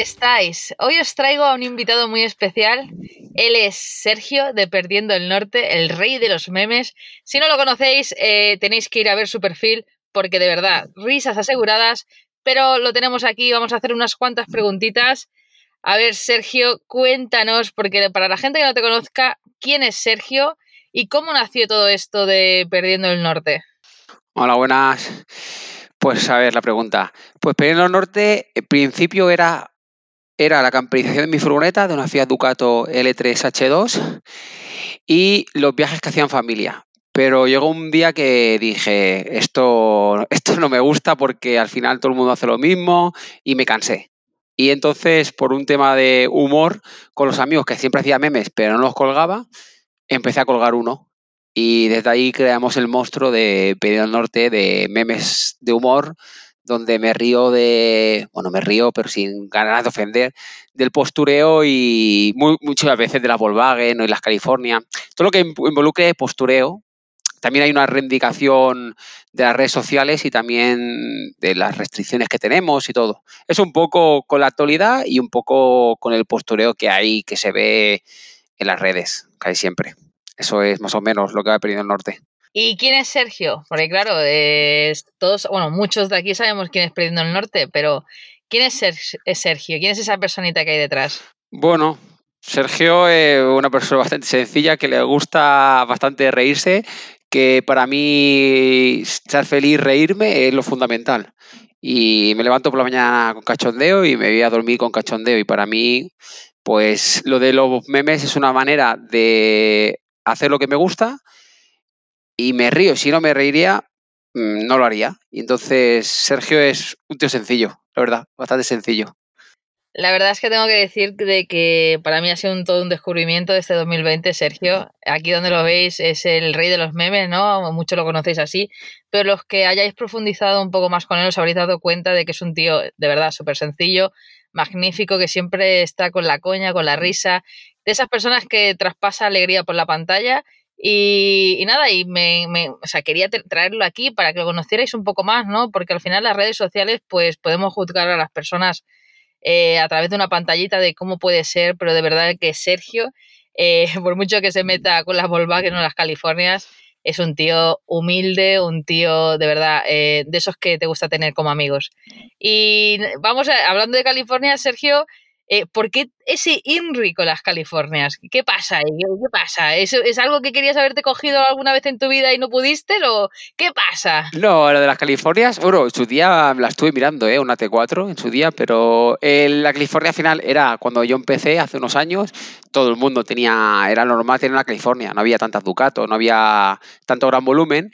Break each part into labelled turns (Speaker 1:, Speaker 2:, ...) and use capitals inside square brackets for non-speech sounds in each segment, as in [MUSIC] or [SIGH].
Speaker 1: estáis? Hoy os traigo a un invitado muy especial. Él es Sergio de Perdiendo el Norte, el rey de los memes. Si no lo conocéis, eh, tenéis que ir a ver su perfil porque de verdad, risas aseguradas, pero lo tenemos aquí, vamos a hacer unas cuantas preguntitas. A ver, Sergio, cuéntanos, porque para la gente que no te conozca, ¿quién es Sergio y cómo nació todo esto de Perdiendo el Norte?
Speaker 2: Hola, buenas. Pues a ver la pregunta. Pues Perdiendo el Norte, en principio era, era la camperización de mi furgoneta de una Fiat Ducato L3H2 y los viajes que hacían familia. Pero llegó un día que dije, esto, esto no me gusta porque al final todo el mundo hace lo mismo y me cansé. Y entonces, por un tema de humor, con los amigos que siempre hacía memes pero no los colgaba, empecé a colgar uno. Y desde ahí creamos el monstruo de Pedido Norte de memes de humor, donde me río de, bueno, me río, pero sin ganas de ofender, del postureo y muchas veces de la Volkswagen de las California. Todo lo que involucre postureo, también hay una reivindicación de las redes sociales y también de las restricciones que tenemos y todo. Es un poco con la actualidad y un poco con el postureo que hay, que se ve en las redes, casi siempre. Eso es más o menos lo que va perdiendo el norte.
Speaker 1: ¿Y quién es Sergio? Porque claro, todos, bueno, muchos de aquí sabemos quién es Perdiendo el Norte, pero ¿quién es, Sergio? ¿Quién es esa personita que hay detrás?
Speaker 2: Bueno, Sergio es una persona bastante sencilla que le gusta bastante reírse que para mí estar feliz, reírme es lo fundamental. Y me levanto por la mañana con cachondeo y me voy a dormir con cachondeo. Y para mí, pues lo de los memes es una manera de hacer lo que me gusta y me río. Si no me reiría, mm, no lo haría. Y entonces Sergio es un tío sencillo, la verdad, bastante sencillo.
Speaker 1: La verdad es que tengo que decir de que para mí ha sido un, todo un descubrimiento de este 2020, Sergio. Aquí donde lo veis es el rey de los memes, ¿no? Muchos lo conocéis así, pero los que hayáis profundizado un poco más con él os habréis dado cuenta de que es un tío de verdad súper sencillo, magnífico, que siempre está con la coña, con la risa, de esas personas que traspasa alegría por la pantalla. Y, nada, y me, o sea, quería traerlo aquí para que lo conocierais un poco más, ¿no? Porque al final las redes sociales, pues podemos juzgar a las personas eh, a través de una pantallita de cómo puede ser, pero de verdad que Sergio, eh, [LAUGHS] por mucho que se meta con las Volkswagen o las Californias, es un tío humilde, un tío de verdad, eh, de esos que te gusta tener como amigos. Y vamos, a, hablando de California, Sergio, eh, ¿por qué ese INRI con las Californias? ¿Qué pasa ahí? ¿Qué pasa? ¿Es, ¿Es, algo que querías haberte cogido alguna vez en tu vida y no pudiste? ¿O qué pasa?
Speaker 2: No, lo de las Californias, bueno, en su día la estuve mirando, ¿eh? una T4 en su día, pero la California final era cuando yo empecé hace unos años, todo el mundo tenía, era normal tener una California, no había tantas Ducato, no había tanto gran volumen.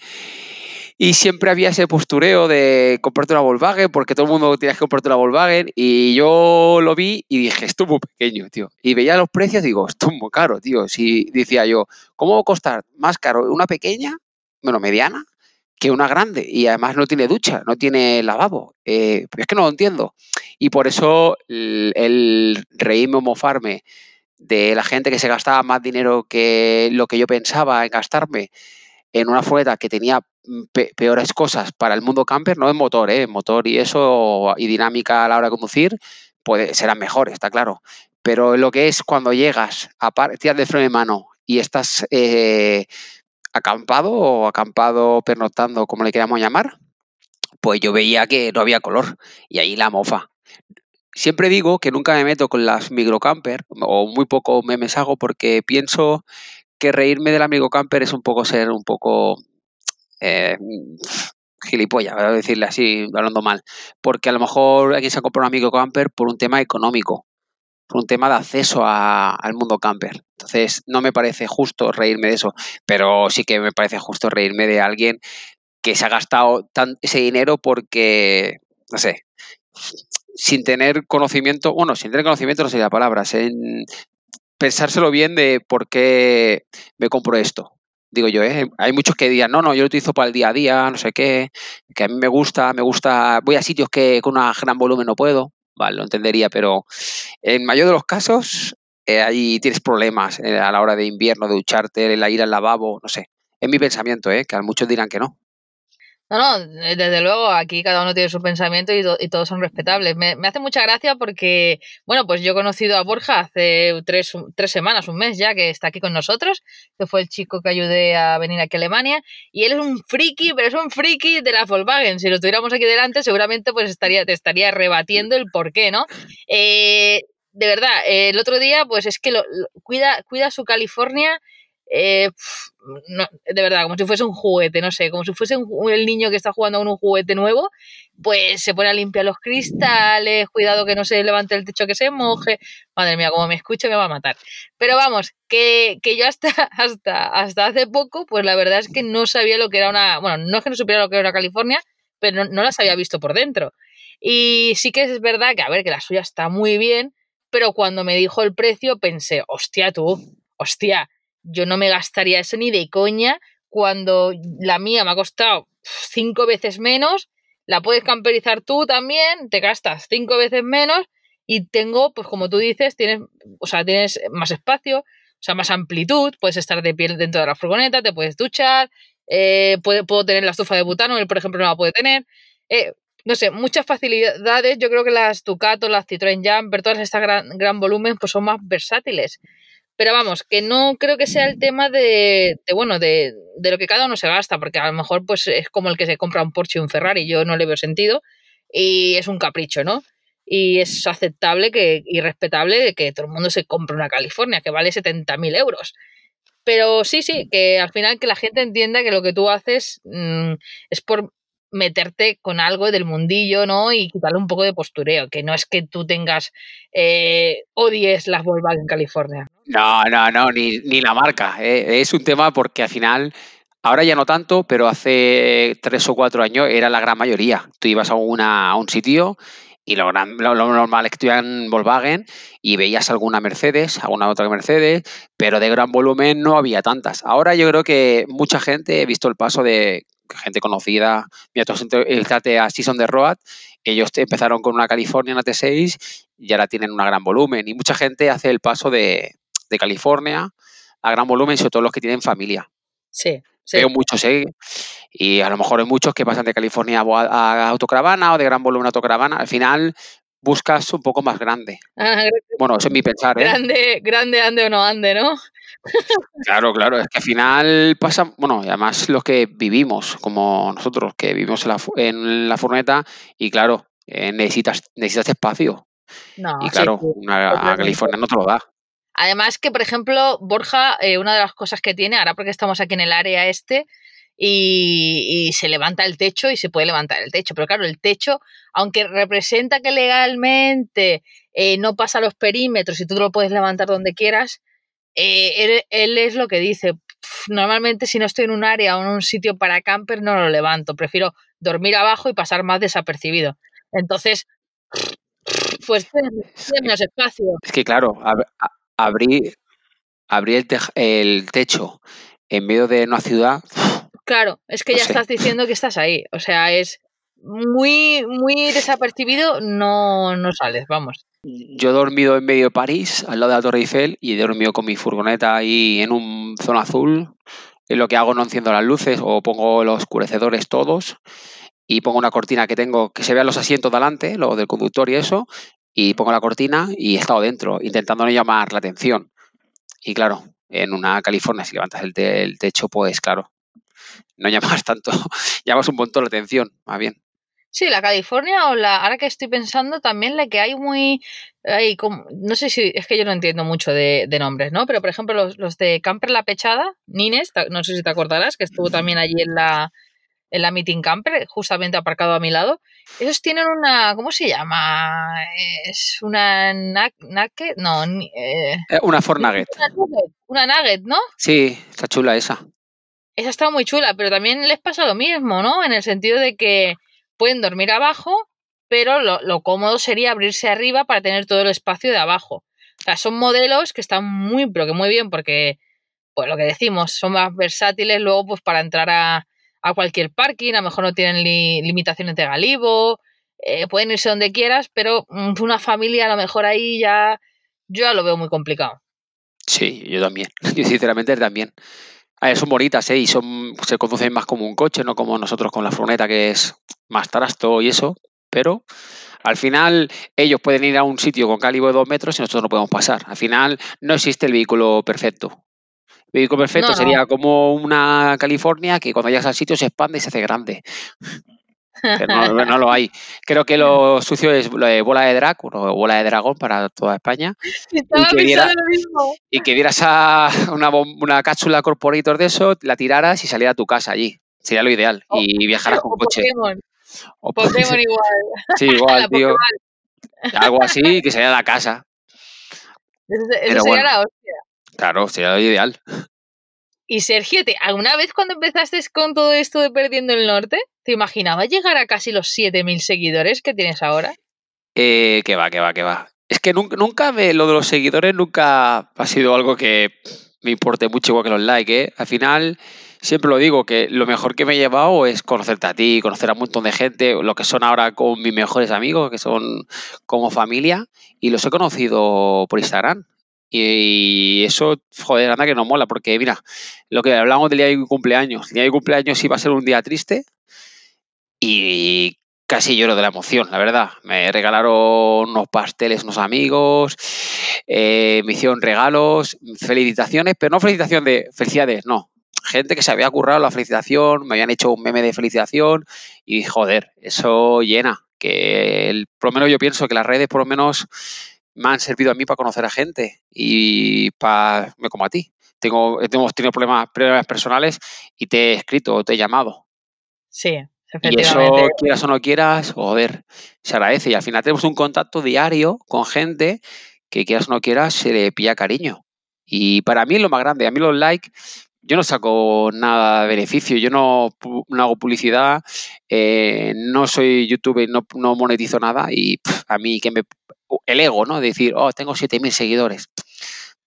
Speaker 2: Y siempre había ese postureo de comprarte una Volkswagen, porque todo el mundo tenía que comprarte una Volkswagen. Y yo lo vi y dije, esto es muy pequeño, tío. Y veía los precios y digo, esto es muy caro, tío. Si decía yo, ¿cómo va a costar más caro una pequeña, bueno, mediana, que una grande? Y además no tiene ducha, no tiene lavabo. Eh, es que no lo entiendo. Y por eso el, el reírme o mofarme de la gente que se gastaba más dinero que lo que yo pensaba en gastarme en una furgoneta que tenía mm, peores cosas para el mundo camper, no en motor, ¿eh? motor y eso, y dinámica a la hora de conducir, puede, serán mejores, está claro. Pero lo que es cuando llegas a partir de freno de mano y estás eh, acampado o acampado pernoctando, como le queramos llamar, pues yo veía que no había color y ahí la mofa. Siempre digo que nunca me meto con las microcamper o muy poco me hago porque pienso que reírme del amigo camper es un poco ser un poco eh, gilipollas, voy a decirle así, hablando mal. Porque a lo mejor alguien se ha comprado un amigo camper por un tema económico, por un tema de acceso al mundo camper. Entonces, no me parece justo reírme de eso, pero sí que me parece justo reírme de alguien que se ha gastado ese dinero porque, no sé, sin tener conocimiento, bueno, sin tener conocimiento no sería palabras, en, pensárselo bien de por qué me compro esto. Digo yo, ¿eh? hay muchos que digan, no, no, yo lo utilizo para el día a día, no sé qué, que a mí me gusta, me gusta, voy a sitios que con un gran volumen no puedo, vale, lo entendería, pero en mayor de los casos, eh, ahí tienes problemas eh, a la hora de invierno, de ducharte, el ir al lavabo, no sé. Es mi pensamiento, ¿eh? que muchos dirán que no.
Speaker 1: No, no, desde luego, aquí cada uno tiene su pensamiento y, y todos son respetables. Me, me, hace mucha gracia porque, bueno, pues yo he conocido a Borja hace tres, tres, semanas, un mes ya, que está aquí con nosotros, que fue el chico que ayudé a venir aquí a Alemania, y él es un friki, pero es un friki de la Volkswagen. Si lo tuviéramos aquí delante, seguramente pues estaría, te estaría rebatiendo el por qué, ¿no? Eh, de verdad, eh, el otro día, pues es que lo, lo, cuida, cuida su California eh, de verdad, como si fuese un juguete, no sé, como si fuese un, el niño que está jugando con un juguete nuevo, pues se pone a limpiar los cristales, cuidado que no se levante el techo que se moje. Madre mía, como me escuche me va a matar. Pero vamos, que, que yo hasta, [LAUGHS] hasta, hasta hace poco, pues la verdad es que no sabía lo que era una, bueno, no es que no supiera lo que era una California, pero no, no las había visto por dentro. Y sí que es verdad que, a ver, que la suya está muy bien, pero cuando me dijo el precio pensé, hostia tú, hostia, yo no me gastaría eso ni de coña cuando la mía me ha costado cinco veces menos, la puedes camperizar tú también, te gastas cinco veces menos y tengo, pues como tú dices, tienes, o sea, tienes más espacio, o sea, más amplitud, puedes estar de pie dentro de la furgoneta, te puedes duchar, eh, puedo, tener la estufa de butano, él por ejemplo no la puede tener. Eh, no sé, muchas facilidades. Yo creo que las Ducato, las Citroën Jumper, todas estas gran, gran volumen, pues son más versátiles. Pero vamos, que no creo que sea el tema de, de bueno, de, de, lo que cada uno se gasta, porque a lo mejor pues es como el que se compra un Porsche y un Ferrari, yo no le veo sentido, y es un capricho, ¿no? Y es aceptable que, y respetable que todo el mundo se compre una California, que vale 70.000 euros. Pero sí, sí, que al final que la gente entienda que lo que tú haces mmm, es por meterte con algo del mundillo, ¿no? Y quitarle un poco de postureo, que no es que tú tengas, eh, odies las Volkswagen en California.
Speaker 2: No, no, no, ni, ni la marca. Eh. Es un tema porque al final, ahora ya no tanto, pero hace tres o cuatro años era la gran mayoría. Tú ibas a, a un sitio y lo, lo, lo, normal es que estuvieran Volkswagen y veías alguna Mercedes, alguna otra Mercedes, pero de gran volumen no había tantas. Ahora yo creo que mucha gente, he visto el paso de gente conocida, mira, el a Season de Road, ellos empezaron con una California, una T6 y ahora tienen un gran volumen. Y mucha gente hace el paso de, de California a gran volumen, sobre todo los que tienen familia.
Speaker 1: Sí, sí.
Speaker 2: Veo muchos, ¿eh? Y a lo mejor hay muchos que pasan de California a, a autocaravana o de gran volumen a autocaravana. Al final buscas un poco más grande.
Speaker 1: Ah, [LAUGHS]
Speaker 2: bueno, eso es mi pensar, ¿eh?
Speaker 1: Grande, grande ande o no ande, ¿no?
Speaker 2: Claro, claro, es que al final pasa, bueno, y además los que vivimos, como nosotros, que vivimos en la, en la furgoneta, y claro, eh, necesitas, necesitas espacio.
Speaker 1: No,
Speaker 2: y claro,
Speaker 1: sí,
Speaker 2: una California no te lo da.
Speaker 1: Además que, por ejemplo, Borja, eh, una de las cosas que tiene, ahora porque estamos aquí en el área este, y, y, se levanta el techo y se puede levantar el techo. Pero claro, el techo, aunque representa que legalmente eh, no pasa los perímetros y tú lo puedes levantar donde quieras, eh, él, él, es lo que dice. Normalmente si no estoy en un área o en un sitio para camper no lo levanto. Prefiero dormir abajo y pasar más desapercibido. Entonces, pues tiene menos espacio.
Speaker 2: Es que claro, ab abrir, abrir el, te el techo en medio de una ciudad
Speaker 1: Claro, es que ya sé. estás diciendo que estás ahí. O sea, es muy, muy desapercibido, no, no sales, vamos.
Speaker 2: Yo he dormido en medio de París, al lado de la Torre Eiffel, y he dormido con mi furgoneta ahí en un zona azul. Y lo que hago no enciendo las luces o pongo los oscurecedores todos y pongo una cortina que tengo que se vean los asientos delante, lo del conductor y eso, y pongo la cortina y he estado dentro, intentando no llamar la atención. Y claro, en una California, si levantas el, te el techo, pues claro, no [LAUGHS] llamas tanto, llamas un montón la atención, más bien.
Speaker 1: Sí, la California o la, ahora que estoy pensando, también la que hay muy, hay como, no sé si, es que yo no entiendo mucho de, de nombres, ¿no? Pero por ejemplo, los, los, de Camper La Pechada, Nines, no sé si te acordarás, que estuvo también allí en la, en la Meeting Camper, justamente aparcado a mi lado. Esos tienen una, ¿cómo se llama? Es una Nugget, no,
Speaker 2: eh, una Ford Nugget.
Speaker 1: Una nugget, una nugget, ¿no?
Speaker 2: Sí, está chula esa
Speaker 1: esa está muy chula, pero también les pasa lo mismo, ¿no? En el sentido de que pueden dormir abajo, pero lo, lo, cómodo sería abrirse arriba para tener todo el espacio de abajo. O sea, son modelos que están muy, pero que muy bien, porque, pues lo que decimos, son más versátiles luego, pues para entrar a, a cualquier parking, a lo mejor no tienen li, limitaciones de galibo, eh, pueden irse donde quieras, pero una familia a lo mejor ahí ya, yo ya lo veo muy complicado.
Speaker 2: Sí, yo también, [LAUGHS] yo sinceramente también son bonitas, ¿eh? Y son, se conducen más como un coche, no como nosotros con la furgoneta, que es más trasto y eso. Pero al final ellos pueden ir a un sitio con calibre de dos metros y nosotros no podemos pasar. Al final no existe el vehículo perfecto. El vehículo perfecto sería como una California que cuando llegas al sitio se expande y se hace grande. No, lo hay. Creo que lo sucio es bola de drag o bola de dragón para toda España. Y que, dieras a una, una cápsula corporator de eso, la tiraras y saliera a tu casa allí. Sería lo ideal. y viajaras con coche.
Speaker 1: O Pokémon [LAUGHS] igual.
Speaker 2: Sí, igual, [LAUGHS] tío. Algo así que sería la casa.
Speaker 1: Eso, sería la hostia.
Speaker 2: Claro, sería lo ideal.
Speaker 1: Y Sergio, ¿alguna vez cuando empezaste con todo esto de Perdiendo el Norte, te imaginabas llegar a casi los 7.000 seguidores que tienes ahora?
Speaker 2: Eh, que va, que va, que va. Es que nunca, nunca lo de los seguidores nunca ha sido algo que me importe mucho igual que los likes. ¿eh? Al final, siempre lo digo, que lo mejor que me he llevado es conocerte a ti, conocer a un montón de gente, lo que son ahora con mis mejores amigos, que son como familia, y los he conocido por Instagram. Y eso, joder, anda que no mola, porque mira, lo que hablamos del día de mi cumpleaños, el día de mi cumpleaños iba a ser un día triste y casi lloro de la emoción, la verdad. Me regalaron unos pasteles unos amigos, eh, me hicieron regalos, felicitaciones, pero no felicitación de felicidades, no, gente que se había currado la felicitación, me habían hecho un meme de felicitación y joder, eso llena. Que por lo menos yo pienso que las redes por lo menos me han servido a mí para conocer a gente y para, como a ti. Tengo, hemos tenido problemas, problemas personales y te he escrito, te he llamado.
Speaker 1: Sí,
Speaker 2: y eso, quieras o no quieras, joder, se agradece. Y al final tenemos un contacto diario con gente que quieras o no quieras, se le pilla cariño. Y para mí es lo más grande. A mí los likes yo no saco nada de beneficio, yo no, hago publicidad, eh, no soy youtuber, no, no monetizo nada y a mí que me... El ego, ¿no? decir, oh, tengo 7.000 seguidores.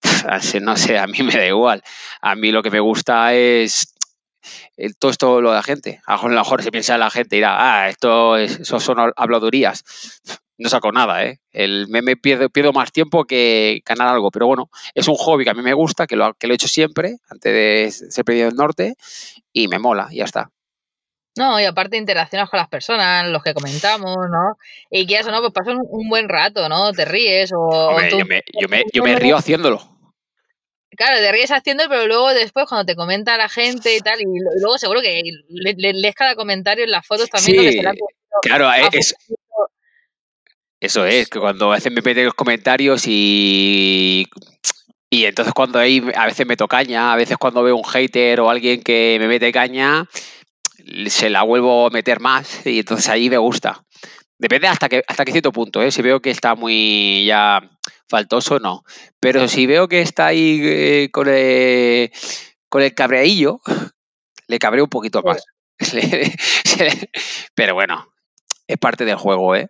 Speaker 2: [LAUGHS] no sé, a mí me da igual. A mí lo que me gusta es todo esto lo de la gente. A lo mejor se piensa la gente y dirá, ah, esto es, eso son habladurías no saco nada, ¿eh? El meme pierdo, pierdo más tiempo que ganar algo, pero bueno, es un hobby que a mí me gusta, que lo, que lo he hecho siempre, antes de ser perdido del norte, y me mola, y ya está.
Speaker 1: No, y aparte interaccionas con las personas, los que comentamos, ¿no? Y quieras o no, pues pasas un, buen rato, ¿no? Te ríes o...
Speaker 2: yo, me, yo, me, yo me río haciéndolo.
Speaker 1: Claro, te ríes haciendo, pero luego después cuando te comenta la gente y tal, y luego seguro que lees cada comentario en las fotos también.
Speaker 2: Sí, claro, es, eso es, que cuando a veces me meten los comentarios y. Y entonces cuando ahí a veces meto caña, a veces cuando veo un hater o alguien que me mete caña, se la vuelvo a meter más y entonces ahí me gusta. Depende hasta que hasta qué cierto punto, ¿eh? Si veo que está muy ya faltoso, no. Pero si veo que está ahí eh, con, el, con el cabreillo, le cabreo un poquito más. [LAUGHS] Pero bueno, es parte del juego, ¿eh?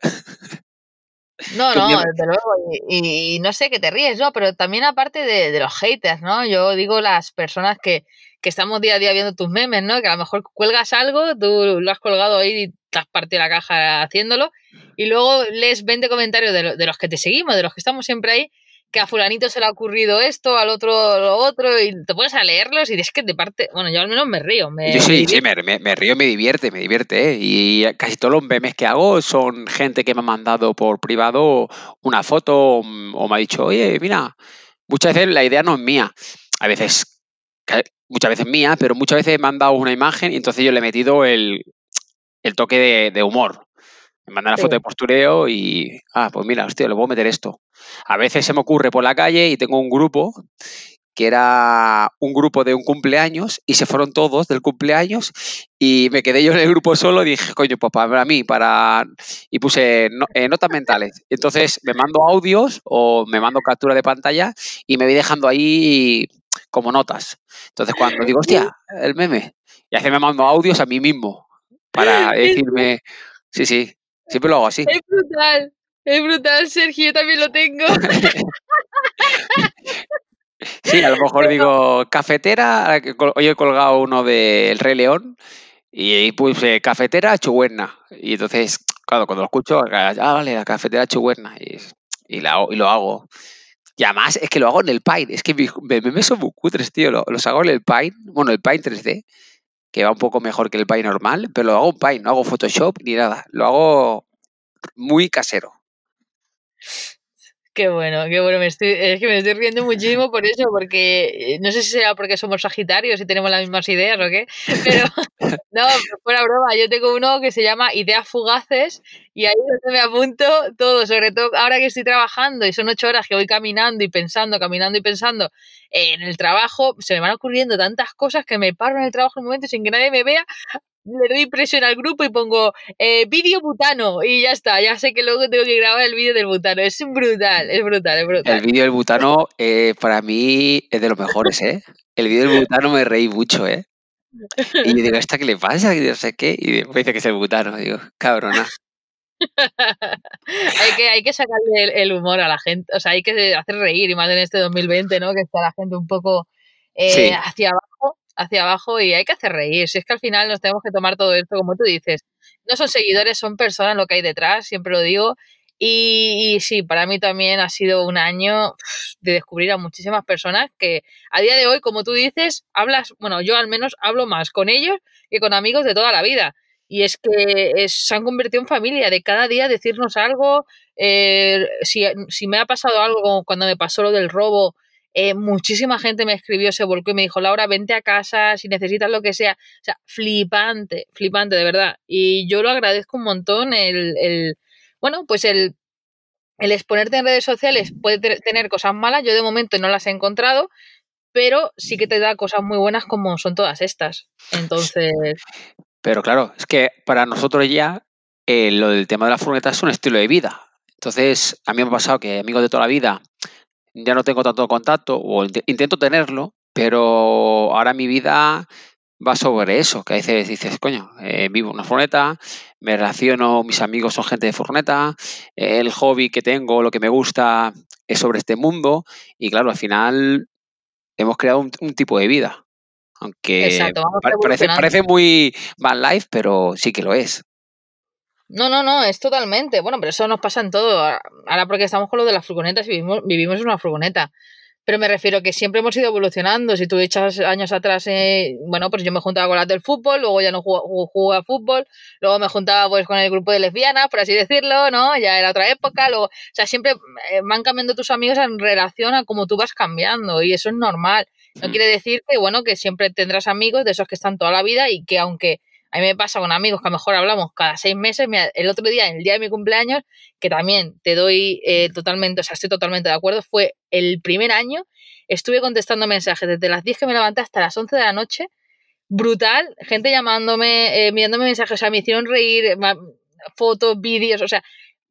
Speaker 1: No, [LAUGHS] no, desde luego. Y, no sé que te ríes, ¿no? Pero también aparte de, los haters, ¿no? Yo digo las personas que, que, estamos día a día viendo tus memes, ¿no? Que a lo mejor cuelgas algo, tú lo has colgado ahí y te has partido la caja haciéndolo, y luego lees 20 comentarios de, de los que te seguimos, de los que estamos siempre ahí, que a fulanito se le ha ocurrido esto, al otro lo otro, y te puedes a leerlos y es que de parte, bueno, yo al menos me río. Me,
Speaker 2: yo sí, sí, me, me, río, me divierte, me divierte, ¿eh? y casi todos los memes que hago son gente que me ha mandado por privado una foto o, me ha dicho, oye, mira, muchas veces la idea no es mía, a veces, muchas veces mía, pero muchas veces me han dado una imagen y entonces yo le he metido el, el toque de, de humor. Me mandan la foto de postureo y, ah, pues mira, hostia, le puedo meter esto. A veces se me ocurre por la calle y tengo un grupo que era un grupo de un cumpleaños y se fueron todos del cumpleaños y me quedé yo en el grupo solo y dije, coño, pues para mí, para... Y puse eh, notas mentales. Entonces me mando audios o me mando captura de pantalla y me voy dejando ahí como notas. Entonces cuando digo, hostia, [LAUGHS] el meme, y hace me mando audios a mí mismo para [LAUGHS] decirme, sí, sí, Siempre lo hago así.
Speaker 1: Es brutal. Es brutal, Sergio, yo también lo tengo. [LAUGHS]
Speaker 2: sí, a lo mejor digo cafetera. Hoy he colgado uno del Rey León y ahí puse cafetera chuguerna. Y entonces, claro, cuando lo escucho, ah, vale, la cafetera chuguerna. Y, y, la, y lo hago. Y además es que lo hago en el Paint. Es que mis memes son muy cutres, tío. Lo- Los hago en el Paint. Bueno, el Paint 3D, que va un poco mejor que el Paint normal, pero lo hago en Paint. No hago Photoshop ni nada. Lo hago muy casero.
Speaker 1: Qué bueno, qué bueno. Me estoy, es que me estoy riendo muchísimo por eso, porque eh, no sé si será porque somos sagitarios y tenemos las mismas ideas o qué, pero [LAUGHS] no, fuera broma. Yo tengo uno que se llama Ideas Fugaces y ahí es donde me apunto todo, sobre todo ahora que estoy trabajando y son ocho horas que voy caminando y pensando, caminando y pensando en el trabajo, se me van ocurriendo tantas cosas que me paro en el trabajo en un momento sin que nadie me vea. Le doy presión al grupo y pongo eh, vídeo butano y ya está, ya sé que luego tengo que grabar el vídeo del butano. Es brutal, es brutal, es brutal.
Speaker 2: El vídeo del butano, eh, para mí, es de los mejores, ¿eh? El vídeo del butano me reí mucho, ¿eh? Y yo digo, ¿esta qué le pasa? Y no sé qué. Y después dice que es el butano. Digo, cabrona. [LAUGHS]
Speaker 1: hay, que, hay que sacarle el, el, humor a la gente, o sea, hay que hacer reír, y más en este 2020, ¿no? Que está la gente un poco eh,
Speaker 2: Sí.
Speaker 1: hacia abajo, hacia abajo, y hay que hacer reír. Si es que al final nos tenemos que tomar todo esto, como tú dices, no son seguidores, son personas lo que hay detrás, siempre lo digo. Y, y sí, para mí también ha sido un año de descubrir a muchísimas personas que a día de hoy, como tú dices, hablas, bueno, yo al menos hablo más con ellos que con amigos de toda la vida. Y es que se han convertido en familia, de cada día decirnos algo. eh, si, me ha pasado algo, cuando me pasó lo del robo, eh, muchísima gente me escribió, se volcó y me dijo, Laura, vente a casa si necesitas lo que sea. O sea, flipante, flipante, de verdad. Y yo lo agradezco un montón el, el bueno, pues el, el exponerte en redes sociales puede te- tener cosas malas, yo de momento no las he encontrado, pero sí que te da cosas muy buenas como son todas estas. Entonces,
Speaker 2: Pero claro, es que para nosotros ya eh, lo del tema de la furgoneta es un estilo de vida. Entonces, a mí me ha pasado que amigos de toda la vida ya no tengo tanto contacto o int- intento tenerlo, pero ahora mi vida va sobre eso, que a veces dices, coño, eh, vivo en una furgoneta, me relaciono, mis amigos son gente de furgoneta, eh, el hobby que tengo, lo que me gusta es sobre este mundo y claro, al final hemos creado un, un tipo de vida. Aunque
Speaker 1: exacto,
Speaker 2: parece, parece muy van life, pero sí que lo es.
Speaker 1: No, no, no, es totalmente. Bueno, pero eso nos pasa en todo. Ahora porque estamos con lo de las furgonetas y vivimos, vivimos en una furgoneta. Pero me refiero que siempre hemos ido evolucionando. Si tú echas años atrás, eh, bueno, pues yo me juntaba con las del fútbol, luego ya no jugaba, jugaba fútbol, luego me juntaba pues con el grupo de lesbianas, por así decirlo, ¿no? Ya era otra época, luego, o sea, siempre eh, van cambiando tus amigos en relación a cómo tú vas cambiando y eso es normal. No
Speaker 2: Mm.
Speaker 1: quiere decir que, bueno, que siempre tendrás amigos de esos que están toda la vida y que aunque a mí me pasa con amigos que a lo mejor hablamos cada seis meses. Mira, el otro día, el día de mi cumpleaños, que también te doy eh, totalmente, o sea, estoy totalmente de acuerdo, fue el primer año, estuve contestando mensajes desde las 10 que me levanté hasta las 11 de la noche, brutal, gente llamándome, eh, mirándome mensajes, o sea, me hicieron reír, fotos, vídeos, o sea,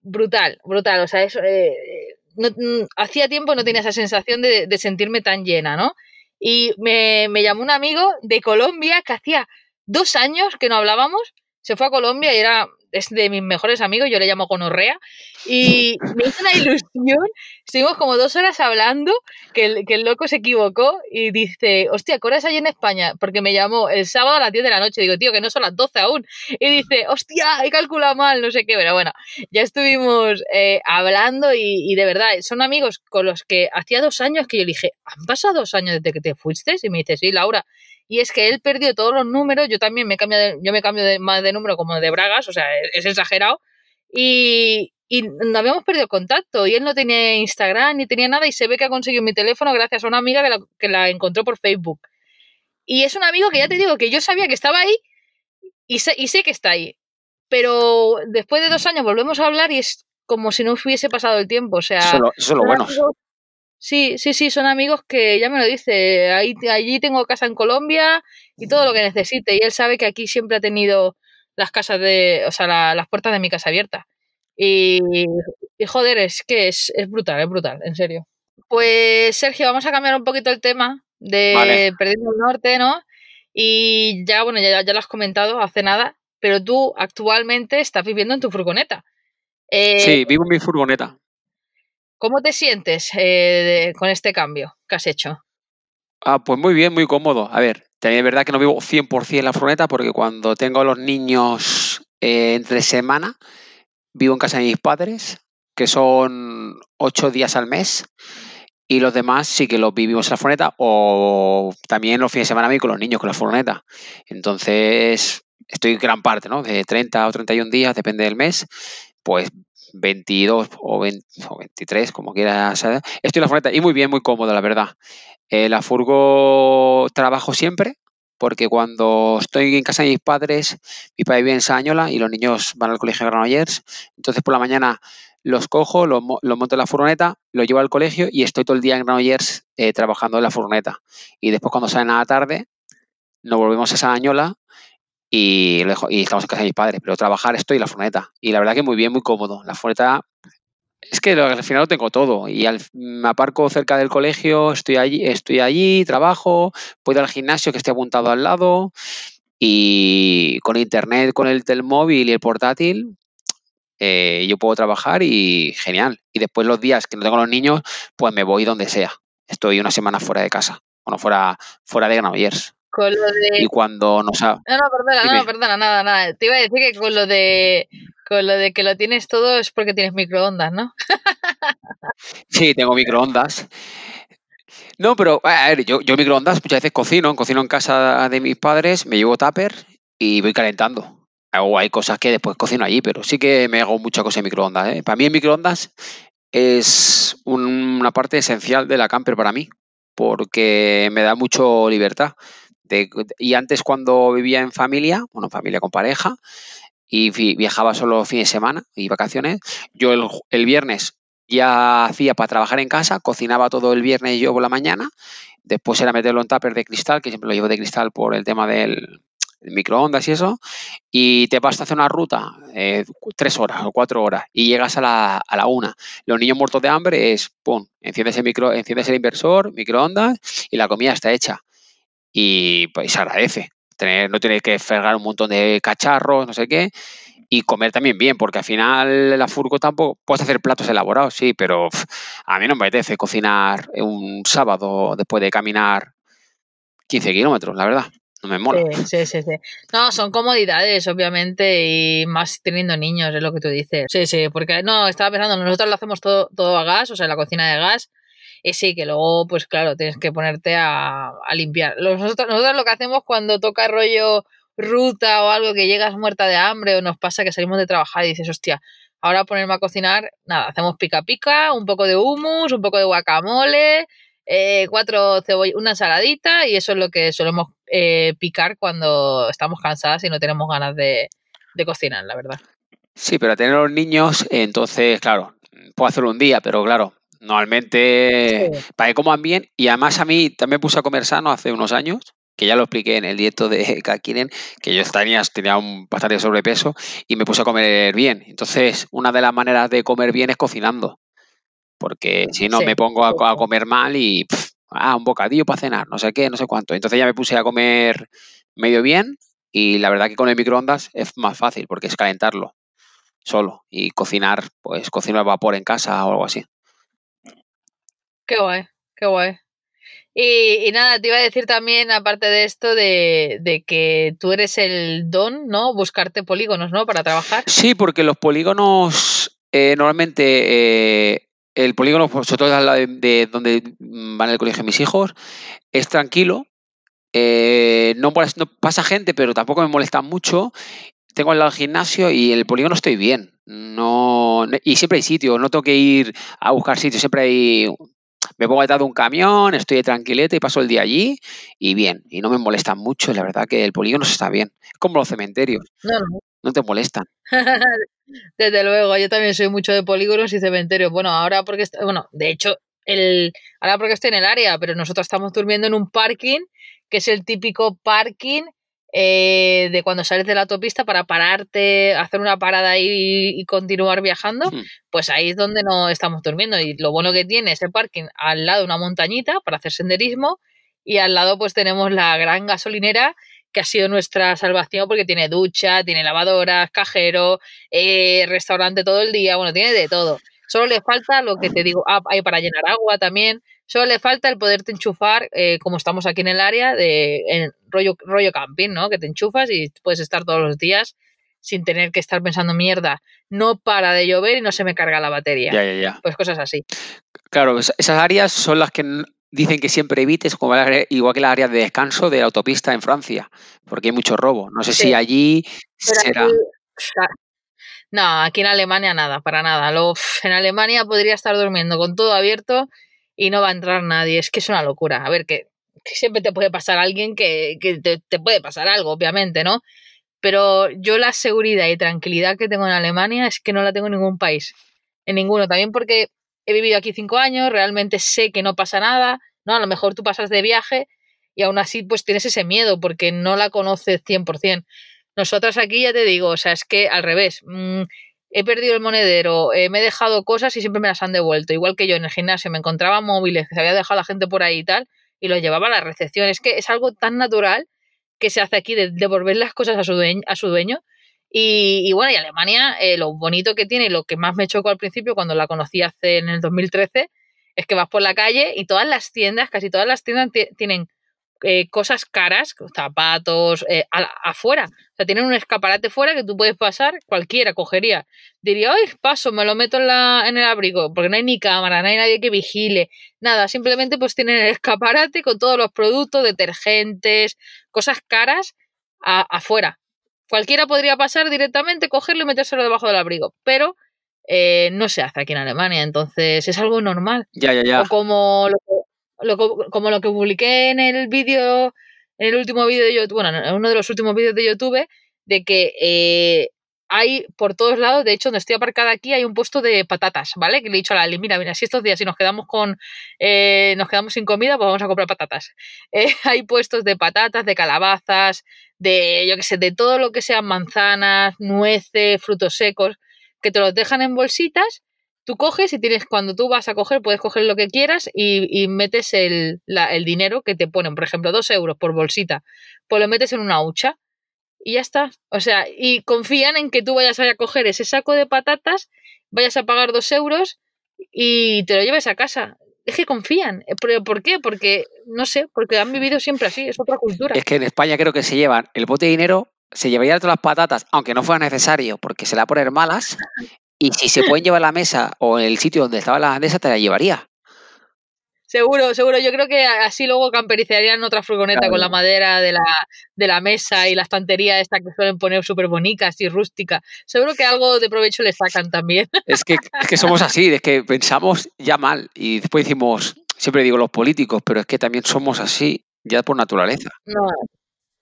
Speaker 1: brutal, brutal, o sea, eso, eh, no- mm, hacía tiempo no tenía esa sensación de, de sentirme tan llena, ¿no? Y me, me llamó un amigo de Colombia que hacía dos años que no hablábamos, se fue a Colombia y era es de mis mejores amigos, yo le llamo Conorrea, y [LAUGHS] me hizo una ilusión, estuvimos como dos horas hablando, que el, que el loco se equivocó y dice, hostia, ¿qué allí en España? Porque me llamó el sábado a las 10 de la noche, digo, tío, que no son las 12 aún, y dice, hostia, he calculado mal, no sé qué, pero bueno, ya estuvimos eh, hablando y, y de verdad, son amigos con los que hacía dos años que yo le dije, ¿han pasado dos años desde que te fuiste? Y me dice, sí, Laura, y es que él perdió todos los números, yo también me cambio de, yo me cambio de, más de número como de bragas, o sea, es, es exagerado, y, y no habíamos perdido el contacto, y él no tenía Instagram ni tenía nada, y se ve que ha conseguido mi teléfono gracias a una amiga que la, que la encontró por Facebook. Y es un amigo que ya te digo que yo sabía que estaba ahí y sé, y sé que está ahí. Pero después de dos años volvemos a hablar y es como si no hubiese pasado el tiempo. O sea,
Speaker 2: Eso es lo, eso es lo
Speaker 1: son
Speaker 2: bueno.
Speaker 1: amigos- Sí, sí, sí, son amigos que ya me lo dice. Ahí, allí tengo casa en Colombia y todo lo que necesite. Y él sabe que aquí siempre ha tenido las casas de, o sea, la- las puertas de mi casa abiertas. Y, y joder, es que es, es brutal, es brutal, en serio. Pues Sergio, vamos a cambiar un poquito el tema de
Speaker 2: Vale.
Speaker 1: Perdiendo el Norte, ¿no? Y ya, bueno, ya, ya lo has comentado hace nada, pero tú actualmente estás viviendo en tu furgoneta. Eh,
Speaker 2: Sí, vivo en mi furgoneta.
Speaker 1: ¿Cómo te sientes eh, con este cambio que has hecho?
Speaker 2: Ah, pues muy bien, muy cómodo. A ver, también es verdad que no vivo 100% en la furgoneta porque cuando tengo a los niños eh, entre semana, vivo en casa de mis padres, que son ocho días al mes. y los demás sí que los vivimos en la furgoneta o también los fines de semana mí con los niños con la furgoneta. Entonces, estoy gran parte, ¿no? De 30 o 31 días, depende del mes, pues 22 o, 23, como quieras. Estoy en la furgoneta y muy bien, muy cómodo, la verdad. Eh, la furgo trabajo siempre, porque cuando estoy en casa de mis padres, mi padre vive en Sañola y los niños van al colegio de Granollers, entonces por la mañana los cojo, los, monto en la furgoneta, los llevo al colegio y estoy todo el día en Granollers eh, trabajando en la furgoneta. Y después cuando salen a la tarde, nos volvemos a Sañola y, estamos en casa de mis padres, pero trabajar estoy en la furgoneta. Y la verdad que muy bien, muy cómodo. La furgoneta es que al final lo tengo todo y me aparco cerca del colegio, estoy allí, estoy allí, trabajo, puedo ir al gimnasio que esté apuntado al lado y con internet, con el telmóvil y el portátil, eh, yo puedo trabajar y genial. Y después los días que no tengo los niños, pues me voy donde sea. Estoy una semana fuera de casa, bueno, fuera, fuera de Granollers.
Speaker 1: Con lo de...
Speaker 2: Y cuando
Speaker 1: no No, no, perdona, no, perdona, nada, nada. Te iba a decir que con lo de con lo de que lo tienes todo es porque tienes microondas, ¿no? [LAUGHS]
Speaker 2: sí, tengo microondas. No, pero a ver, yo, yo microondas muchas veces cocino, cocino en casa de mis padres, me llevo tupper y voy calentando. O hay cosas que después cocino allí, pero sí que me hago muchas cosas en microondas. ¿eh? Para mí el microondas es una parte esencial de la camper para mí, porque me da mucho libertad. Y antes cuando vivía en familia, bueno, familia con pareja, y viajaba solo fines de semana y vacaciones. Yo el, viernes ya hacía para trabajar en casa, cocinaba todo el viernes yo por la mañana, después era meterlo en tupper de cristal, que siempre lo llevo de cristal por el tema del microondas y eso, y te vas a hacer una ruta, eh, tres horas o cuatro horas, y llegas a la, a la una. Los niños muertos de hambre es, pum, enciendes el, micro, enciendes el inversor, microondas, y la comida está hecha. Y pues se agradece no tener que fregar un montón de cacharros, no sé qué, y comer también bien, porque al final la furgo tampoco, puedes hacer platos elaborados, sí, pero a mí no me apetece cocinar un sábado después de caminar 15 kilómetros, la verdad. No me mola.
Speaker 1: Sí, sí, sí, No, son comodidades, obviamente, y más teniendo niños, es lo que tú dices. Sí, sí, porque no, estaba pensando, nosotros lo hacemos todo, todo a gas, o sea, la cocina de gas, y sí, que luego, pues claro, tienes que ponerte a, limpiar. Nosotros, nosotros lo que hacemos cuando toca rollo ruta o algo que llegas muerta de hambre o nos pasa que salimos de trabajar y dices, hostia, ahora ponerme a cocinar, nada, hacemos pica pica, un poco de hummus, un poco de guacamole, eh, cuatro cebollas, una ensaladita y eso es lo que solemos eh, picar cuando estamos cansadas y no tenemos ganas de, de cocinar, la verdad.
Speaker 2: Sí, pero a tener los niños, entonces, claro, puedo hacerlo un día, pero claro, Normalmente, para que coman bien, y además a mí también puse a comer sano hace unos años, que ya lo expliqué en el dieto de [LAUGHS] Kakinen, que yo tenía, tenía un bastante sobrepeso y me puse a comer bien. Entonces, una de las maneras de comer bien es cocinando, porque si no me pongo a, comer mal y, ah, un bocadillo para cenar, no sé qué, no sé cuánto. Entonces ya me puse a comer medio bien y la verdad que con el microondas es más fácil porque es calentarlo solo y cocinar, pues cocino al vapor en casa o algo así.
Speaker 1: Qué guay, qué guay. Y, nada, te iba a decir también, aparte de esto, de, que tú eres el don, ¿no? Buscarte polígonos, ¿no? Para trabajar.
Speaker 2: Sí, porque los polígonos, eh, normalmente, eh, el polígono, pues, sobre todo al lado de, donde van al colegio mis hijos, es tranquilo. Eh, no, no, pasa gente, pero tampoco me molesta mucho. Tengo al lado el gimnasio y el polígono estoy bien. No, y siempre hay sitio, no tengo que ir a buscar sitio, siempre hay me pongo detrás de un camión, estoy de tranquileta y paso el día allí y bien, y no me molestan mucho, la verdad que el polígono está bien. Es como los cementerios. No, no. te molestan. [LAUGHS]
Speaker 1: Desde luego, yo también soy mucho de polígonos y cementerios. Bueno, ahora porque, bueno, de hecho, el, ahora porque estoy en el área, pero nosotros estamos durmiendo en un parking, que es el típico parking eh, de cuando sales de la autopista para pararte, hacer una parada y, y continuar viajando, pues ahí es donde no estamos durmiendo. Y lo bueno que tiene ese parking al lado de una montañita para hacer senderismo y al lado pues tenemos la gran gasolinera que ha sido nuestra salvación porque tiene ducha, tiene lavadoras, cajero, eh, restaurante todo el día, bueno, tiene de todo. Solo le falta lo que te digo, ah, hay para llenar agua también. Solo le falta el poderte enchufar, eh, como estamos aquí en el área, de en rollo, rollo camping, ¿no? Que te enchufas y puedes estar todos los días sin tener que estar pensando mierda, no para de llover y no se me carga la batería.
Speaker 2: Ya, ya, ya.
Speaker 1: Pues cosas así.
Speaker 2: Claro, es- esas áreas son las que dicen que siempre evites, como área- igual que las áreas de descanso de la autopista en Francia, porque hay mucho robo. No sé
Speaker 1: Sí.
Speaker 2: si allí
Speaker 1: Pero
Speaker 2: será.
Speaker 1: aquí- No, aquí en Alemania nada, para nada. Lo, en Alemania podría estar durmiendo con todo abierto y no va a entrar nadie. Es que es una locura. A ver, que, siempre te puede pasar alguien que, que te, te puede pasar algo, obviamente, ¿no? Pero yo la seguridad y tranquilidad que tengo en Alemania es que no la tengo en ningún país. En ninguno. También porque he vivido aquí cinco años, realmente sé que no pasa nada, ¿no? A lo mejor tú pasas de viaje y aún así pues tienes ese miedo porque no la conoces 100%. Nosotras aquí ya te digo, o sea, es que al revés, mm, he perdido el monedero, eh, me he dejado cosas y siempre me las han devuelto. Igual que yo en el gimnasio me encontraba móviles que se había dejado la gente por ahí y tal, y los llevaba a la recepción. Es que es algo tan natural que se hace aquí de devolver las cosas a su dueño. A su dueño. Y, bueno, y Alemania, eh, lo bonito que tiene y lo que más me chocó al principio cuando la conocí hace en el 2013, es que vas por la calle y todas las tiendas, casi todas las tiendas ti- tienen eh, cosas caras, zapatos, eh, a- afuera. O sea, tienen un escaparate fuera que tú puedes pasar, cualquiera cogería. Diría, ay, paso, me lo meto en, la, en el abrigo, porque no hay ni cámara, no hay nadie que vigile, nada, simplemente pues tienen el escaparate con todos los productos, detergentes, cosas caras a- afuera. Cualquiera podría pasar directamente, cogerlo y metérselo debajo del abrigo, pero eh, no se hace aquí en Alemania, entonces es algo normal.
Speaker 2: Ya, ya, ya.
Speaker 1: O como lo, que- lo como lo que publiqué en el vídeo, en el último vídeo de YouTube, bueno, en uno de los últimos vídeos de YouTube, de que eh, hay por todos lados, de hecho, donde estoy aparcada aquí, hay un puesto de patatas, ¿vale? Que le he dicho a la Ali, mira, mira, si estos días si nos quedamos con eh, nos quedamos sin comida, pues vamos a comprar patatas. [LAUGHS] Eh, hay puestos de patatas, de calabazas, de, yo qué sé, de todo lo que sean manzanas, nueces, frutos secos, que te los dejan en bolsitas tú coges y tienes, cuando tú vas a coger, puedes coger lo que quieras y, metes el, dinero que te ponen, por ejemplo, dos euros por bolsita, pues lo metes en una hucha y ya está. O sea, y confían en que tú vayas a coger ese saco de patatas, vayas a pagar dos euros y te lo lleves a casa. Es que confían. ¿Pero por qué? Porque, no sé, porque han vivido siempre así, es otra cultura.
Speaker 2: Es que en España creo que se llevan el bote de dinero, se llevaría todas las patatas, aunque no fuera necesario, porque se la poner malas. Y si se pueden llevar a la mesa o en el sitio donde estaba la bandesa, te la llevaría.
Speaker 1: Seguro, seguro. Yo creo que así luego camperizarían otra furgoneta
Speaker 2: Claro.
Speaker 1: con la madera de la, de la mesa y la estantería esta que suelen poner súper bonitas y rústica. Seguro que algo de provecho le sacan también.
Speaker 2: Es que, es que somos así, es que pensamos ya mal y después decimos, siempre digo los políticos, pero es que también somos así ya por naturaleza.
Speaker 1: No.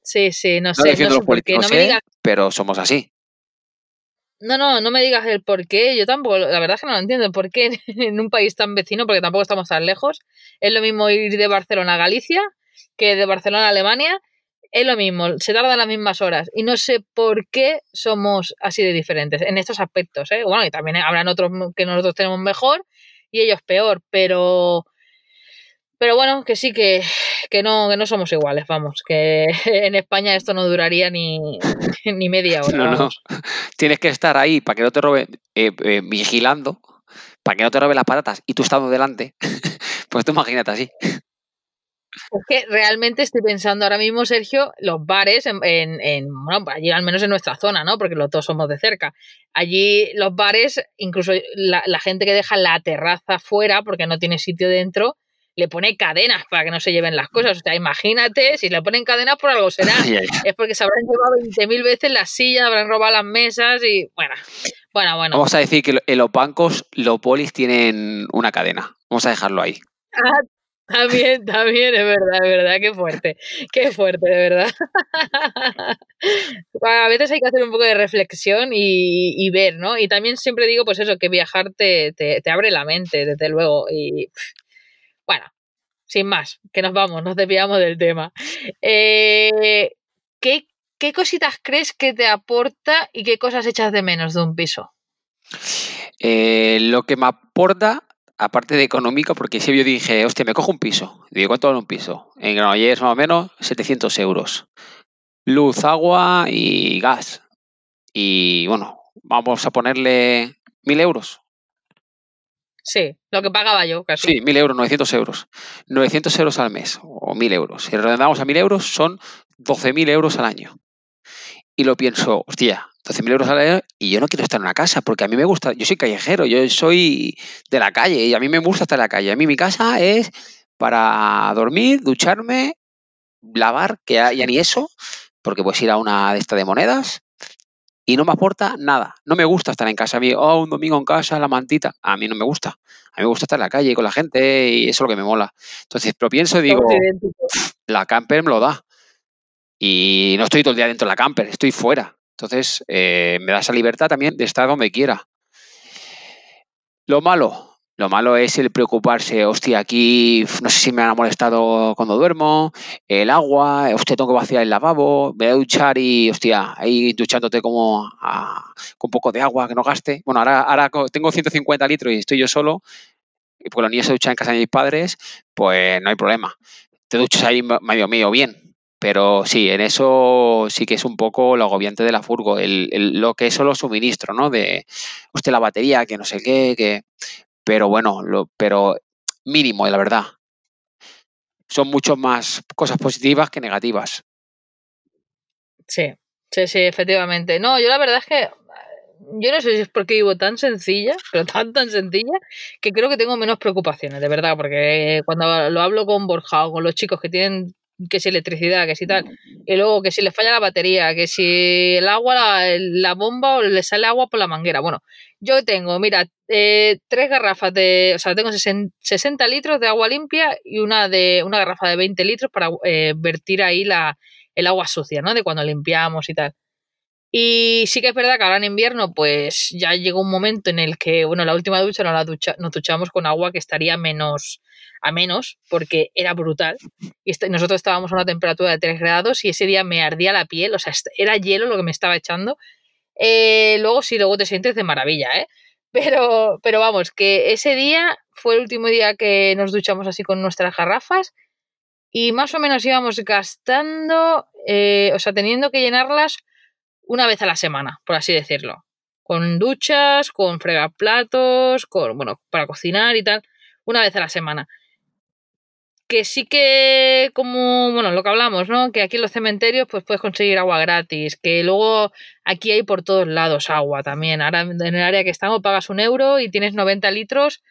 Speaker 1: Sí, sí, no
Speaker 2: No
Speaker 1: sé, no sé
Speaker 2: los
Speaker 1: por qué.
Speaker 2: políticos,
Speaker 1: No me digas,
Speaker 2: pero somos así.
Speaker 1: No, no, no me digas el por qué. Yo tampoco, la verdad es que no lo entiendo. ¿Por qué en un país tan vecino, porque tampoco estamos tan lejos, es lo mismo ir de Barcelona a Galicia que de Barcelona a Alemania? Es lo mismo, se tardan las mismas horas. Y no sé por qué somos así de diferentes en estos aspectos. ¿eh? Bueno, y también habrán otros que nosotros tenemos mejor y ellos peor, pero. Pero bueno, que sí que, que no, que no somos iguales, vamos, que [LAUGHS] en España esto no duraría ni, [LAUGHS] ni media hora.
Speaker 2: No, no. Tienes que estar ahí para que no te roben, eh, eh, vigilando, para que no te roben las patatas y tú estando delante. [LAUGHS] pues tú imagínate así.
Speaker 1: Es que realmente estoy pensando ahora mismo, Sergio, los bares, en, en, en- bueno, allí al menos en nuestra zona, ¿no? Porque los dos somos de cerca. Allí los bares, incluso la, la gente que deja la terraza fuera porque no tiene sitio dentro, le pone cadenas para que no se lleven las cosas. O sea, imagínate, si le ponen cadenas por algo será.
Speaker 2: Ay, ay.
Speaker 1: Es porque se habrán llevado 20.000 veces las sillas, habrán robado las mesas y bueno, bueno, bueno.
Speaker 2: Vamos a decir que en los bancos los polis tienen una cadena. Vamos a dejarlo ahí.
Speaker 1: Ah, también, también, es verdad, es verdad, qué fuerte, qué fuerte, de verdad. [LAUGHS] a veces hay que hacer un poco de reflexión y, y ver, ¿no? Y también siempre digo, pues eso, que viajar te, te, te abre la mente, desde luego. Y bueno, sin más, que nos vamos, nos desviamos del tema. Eh, ¿qué, ¿Qué cositas crees que te aporta y qué cosas echas de menos de un piso?
Speaker 2: Eh, lo que me aporta, aparte de económico, porque si yo dije, hostia, me cojo un piso. Digo, ¿cuánto vale un piso? En Granollers más o menos 700 euros. Luz, agua y gas. Y bueno, vamos a ponerle 1000 euros.
Speaker 1: Sí, lo que pagaba yo, casi.
Speaker 2: Sí, 1000 euros, 900 euros. 900 euros al mes o 1000 euros. Si redondamos a 1000 euros, son 12.000 euros al año. y lo pienso, hostia, 12.000 euros al año y yo no quiero estar en una casa porque a mí me gusta, yo soy callejero, yo soy de la calle y a mí me gusta estar en la calle. A mí mi casa es para dormir, ducharme, lavar, que ya, ni eso, porque puedes ir a una de estas de monedas y no me aporta nada. No me gusta estar en casa. A mí, oh, un domingo en casa, la mantita. A mí no me gusta. A mí me gusta estar en la calle con la gente y eso es lo que me mola. Entonces, pero pienso y digo, la camper me lo da. Y no estoy todo el día dentro de la camper, estoy fuera. Entonces, eh, me da esa libertad también de estar donde quiera. Lo malo, lo malo es el preocuparse, hostia, aquí no sé si me han molestado cuando duermo, el agua, hostia, tengo que vaciar el lavabo, voy a duchar y, hostia, ahí duchándote como con un poco de agua que no gaste. Bueno, ahora, ahora tengo 150 litros y estoy yo solo, y porque los niños se duchan en casa de mis padres, pues no hay problema. Te duchas ahí medio mío bien, pero sí, en eso sí que es un poco lo agobiante de la furgo, lo que es solo suministro, ¿no? De, usted la batería, que no sé qué, que pero bueno, lo, pero mínimo, la verdad. Son mucho más cosas positivas que negativas.
Speaker 1: Sí, sí, sí, efectivamente. No, yo la verdad es que yo no sé si es porque vivo tan sencilla, [LAUGHS] pero tan tan sencilla, que creo que tengo menos preocupaciones, de verdad, porque cuando lo hablo con Borja o con los chicos que tienen que si electricidad, que si tal, y luego que si le falla la batería, que si el agua, la, la bomba o le sale agua por la manguera. Bueno, yo tengo, mira, eh, tres garrafas de, o sea, tengo 60 litros de agua limpia y una de una garrafa de 20 litros para eh, vertir ahí la, el agua sucia, ¿no? De cuando limpiamos y tal. Y sí que es verdad que ahora en invierno, pues ya llegó un momento en el que, bueno, la última ducha no la ducha, nos duchamos con agua que estaría menos a menos, porque era brutal. Y este, nosotros estábamos a una temperatura de 3 grados y ese día me ardía la piel, o sea, era hielo lo que me estaba echando. Eh, luego sí, luego te sientes de maravilla, ¿eh? [LAUGHS] Pero, pero vamos, que ese día fue el último día que nos duchamos así con nuestras garrafas y más o menos íbamos gastando, eh, o sea, teniendo que llenarlas una vez a la semana, por así decirlo. Con duchas, con fregaplatos, con, bueno, para cocinar y tal, una vez a la semana que sí que, como, bueno, lo que hablamos, ¿no? Que aquí en los cementerios pues puedes conseguir agua gratis, que luego aquí hay por todos lados agua también. Ahora en el área que estamos pagas un euro y tienes 90 litros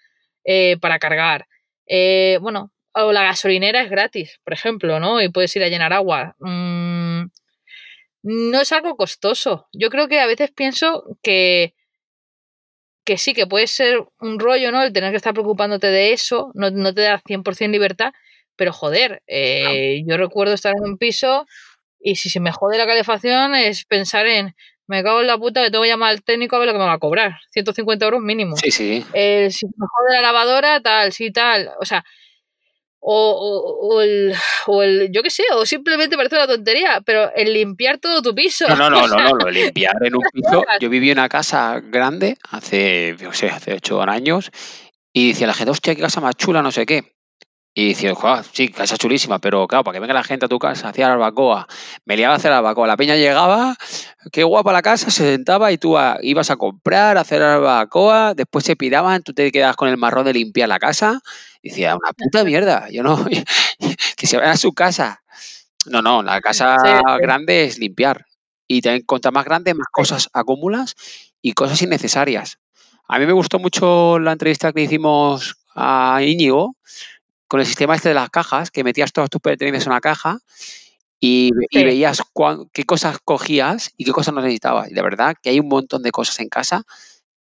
Speaker 1: eh, para cargar. Eh, bueno, o la gasolinera es gratis, por ejemplo, ¿no? Y puedes ir a llenar agua. Mm, no es algo costoso. Yo creo que a veces pienso que que sí, que puede ser un rollo, ¿no? El tener que estar preocupándote de eso, no, no te da 100% libertad, pero joder, eh, yo recuerdo estar en un piso y si se me jode la calefacción es pensar en, me cago en la puta que tengo que llamar al técnico a ver lo que me va a cobrar, 150 euros mínimo.
Speaker 2: Sí, sí.
Speaker 1: Eh, si me jode la lavadora, tal, sí, tal, o sea, o, el, o el, yo qué sé, o simplemente parece una tontería, pero el limpiar todo tu piso.
Speaker 2: No, no, no, no, no, lo [LAUGHS] limpiar en un piso. Yo viví en una casa grande hace, no sé, hace ocho años y decía la gente, hostia, qué casa más chula, no sé qué. Y decía, sí, casa chulísima, pero claro, para que venga la gente a tu casa, hacía la barbacoa, me liaba a hacer la barbacoa. La peña llegaba, qué guapa la casa, se sentaba y tú ibas a comprar, a hacer la barbacoa, después se piraban, tú te quedabas con el marrón de limpiar la casa. Y decía, una puta mierda, yo no, [LAUGHS] que se vayan a su casa. No, no, la casa grande es limpiar. Y también, contra más grande, más cosas acumulas y cosas innecesarias. A mí me gustó mucho la entrevista que hicimos a Íñigo, con el sistema este de las cajas, que metías todas tus pertenencias en una caja y, veías qué cosas cogías y qué cosas no necesitabas. Y de verdad que hay un montón de cosas en casa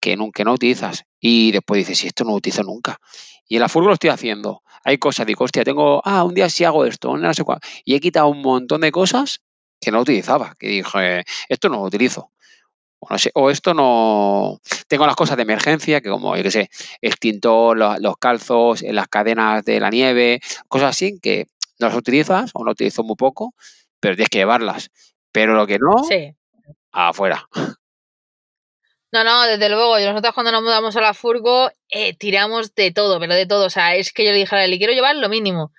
Speaker 2: que, nunca no utilizas. Y después dices, si esto no lo utilizo nunca. Y en la furgo lo estoy haciendo. Hay cosas, digo, hostia, tengo, ah, un día sí hago esto, no sé cuál. Y he quitado un montón de cosas que no utilizaba. Que dije, esto no lo utilizo o, esto no. Tengo las cosas de emergencia, que como, yo qué sé, extintor, los, calzos, las cadenas de la nieve, cosas así que no las utilizas o no utilizo muy poco, pero tienes que llevarlas. Pero lo que no, sí. afuera.
Speaker 1: No, no, desde luego. Nosotros cuando nos mudamos a la furgo eh, tiramos de todo, pero de todo. O sea, es que yo le dije a Eli, quiero llevar lo mínimo.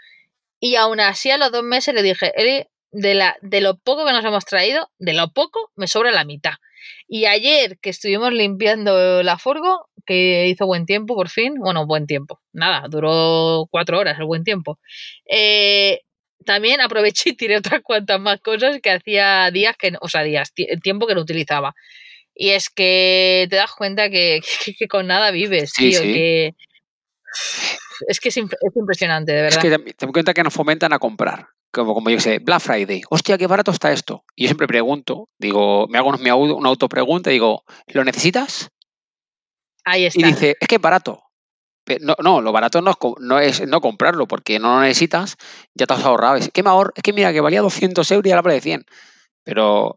Speaker 1: Y aún así a los dos meses le dije, Eli, de, la, de lo poco que nos hemos traído, de lo poco me sobra la mitad. Y ayer que estuvimos limpiando la furgo, que hizo buen tiempo por fin, bueno, buen tiempo, nada, duró cuatro horas el buen tiempo. Eh, también aproveché y tiré otras cuantas más cosas que hacía días que, o sea, días, tiempo que no utilizaba. Y es que te das cuenta que, que, con nada vives, tío, que es que es, impresionante, de verdad.
Speaker 2: Es que te, das cuenta que nos fomentan a comprar. Como, como yo sé, Black Friday, hostia, qué barato está esto. Y yo siempre pregunto, digo, me hago una, una autopregunta y digo, ¿lo necesitas?
Speaker 1: Ahí está.
Speaker 2: Y dice, es que es barato. No, no, lo barato no es, no es no comprarlo, porque no lo necesitas, ya te has ahorrado. Es que, me ahorro, es que mira, que valía 200 euros y ahora vale 100. Pero,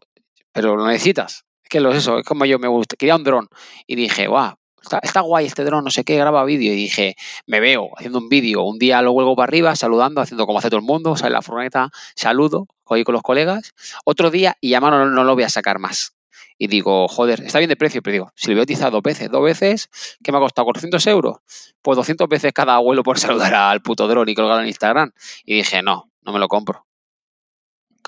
Speaker 2: pero lo necesitas. Es que lo es eso, es como yo me gusta. Quería un dron y dije, guau, está, guay este dron, no sé qué, graba vídeo. Y dije, me veo haciendo un vídeo, un día lo vuelvo para arriba, saludando, haciendo como hace todo el mundo, sale la furgoneta, saludo, hoy con los colegas. Otro día y ya no, no lo voy a sacar más y digo, joder, está bien de precio, pero digo, si lo voy a utilizar dos veces, dos veces, ¿qué me ha costado? ¿400 euros? Pues 200 veces cada abuelo por [LAUGHS] saludar al puto dron y colgarlo en Instagram. Y dije, no, no me lo compro.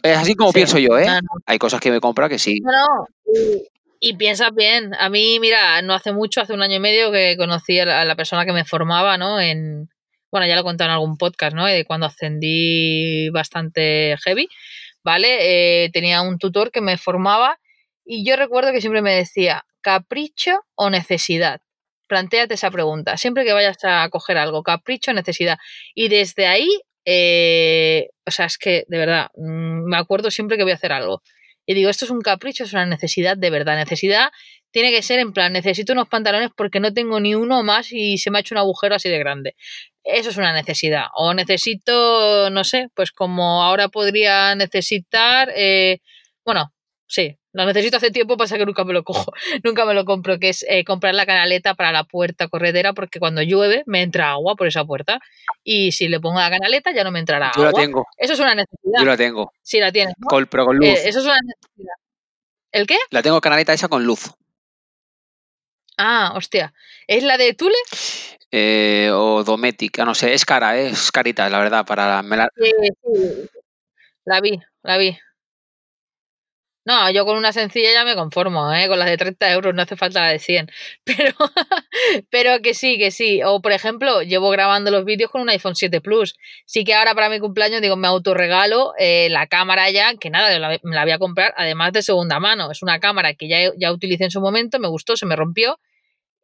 Speaker 2: Es así como pienso yo, ¿eh? Hay cosas que me compra que sí.
Speaker 1: No, Y, piensas bien. A mí, mira, no hace mucho, hace un año y medio que conocí a la, persona que me formaba, ¿no? En, bueno, ya lo he en algún podcast, ¿no? De cuando ascendí bastante heavy, ¿vale? Eh, tenía un tutor que me formaba y yo recuerdo que siempre me decía, capricho o necesidad. Plantéate esa pregunta. Siempre que vayas a coger algo, capricho o necesidad. Y desde ahí, eh, o sea, es que de verdad, mm, me acuerdo siempre que voy a hacer algo. Y digo, esto es un capricho, es una necesidad de verdad. Necesidad tiene que ser en plan, necesito unos pantalones porque no tengo ni uno más y se me ha hecho un agujero así de grande. Eso es una necesidad. O necesito, no sé, pues como ahora podría necesitar, eh, bueno, sí, lo necesito hace tiempo, pasa que nunca me lo cojo, [LAUGHS] nunca me lo compro, que es eh, comprar la canaleta para la puerta corredera, porque cuando llueve me entra agua por esa puerta. Y si le pongo la canaleta ya no me entrará
Speaker 2: Yo
Speaker 1: agua.
Speaker 2: la tengo.
Speaker 1: Eso es una necesidad.
Speaker 2: Yo la tengo.
Speaker 1: Sí, la tienes.
Speaker 2: Con, pero con luz.
Speaker 1: Eh, eso es una necesidad. ¿El qué?
Speaker 2: La tengo canaleta esa con luz.
Speaker 1: Ah, hostia. ¿Es la de Tule?
Speaker 2: Eh, o Dometic, no sé, es cara, es carita, la verdad, para...
Speaker 1: la... Sí, sí. La vi, la vi. No, yo con una sencilla ya me conformo, ¿eh? con las de 30 euros no hace falta la de 100. [LAUGHS] Pero, pero que sí, que sí. O por ejemplo, llevo grabando los vídeos con un iPhone 7 Plus. Sí que ahora para mi cumpleaños digo, me autorregalo eh, la cámara ya, que nada, me la voy a comprar además de segunda mano. Es una cámara que ya, ya utilicé en su momento, me gustó, se me rompió.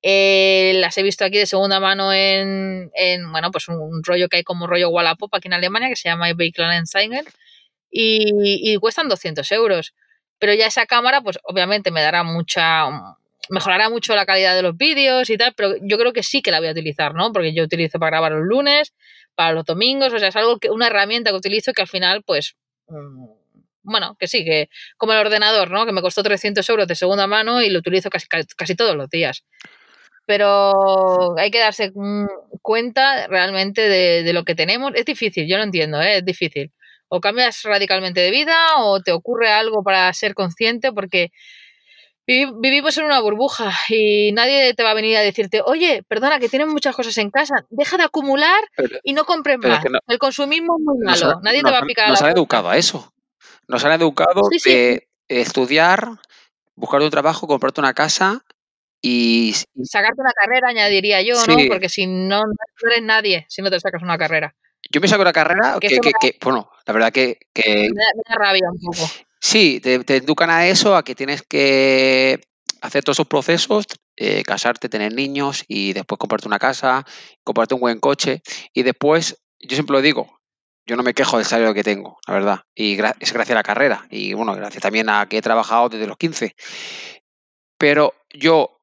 Speaker 1: Eh, las he visto aquí de segunda mano en, en bueno, pues un, rollo que hay como rollo Wallapop aquí en Alemania que se llama Vehicle y, y cuestan 200 euros pero ya esa cámara, pues obviamente me dará mucha, mejorará mucho la calidad de los vídeos y tal, pero yo creo que sí que la voy a utilizar, ¿no? Porque yo utilizo para grabar los lunes, para los domingos, o sea, es algo que, una herramienta que utilizo que al final, pues, mm, bueno, que sí, que como el ordenador, ¿no? Que me costó 300 euros de segunda mano y lo utilizo casi, casi todos los días. Pero hay que darse cuenta realmente de, de, lo que tenemos. Es difícil, yo lo entiendo, ¿eh? es difícil o cambias radicalmente de vida o te ocurre algo para ser consciente porque vivimos en una burbuja y nadie te va a venir a decirte, oye, perdona, que tienes muchas cosas en casa, deja de acumular y no compres más. el consumismo es muy malo, nadie te va a picar.
Speaker 2: Nos han educado a eso. Nos han educado de estudiar, buscar un trabajo, comprarte una casa y...
Speaker 1: Sacarte una carrera, añadiría yo, ¿no? Porque si no, no eres nadie si no te sacas una carrera.
Speaker 2: Yo me saco una carrera que, que, bueno, la verdad que...
Speaker 1: Me, da, rabia un poco.
Speaker 2: Sí, te, educan a eso, a que tienes que hacer todos esos procesos, eh, casarte, tener niños y después comprarte una casa, comprarte un buen coche y después, yo siempre lo digo, yo no me quejo del salario que tengo, la verdad, y es gracias a la carrera y bueno, gracias también a que he trabajado desde los 15. Pero yo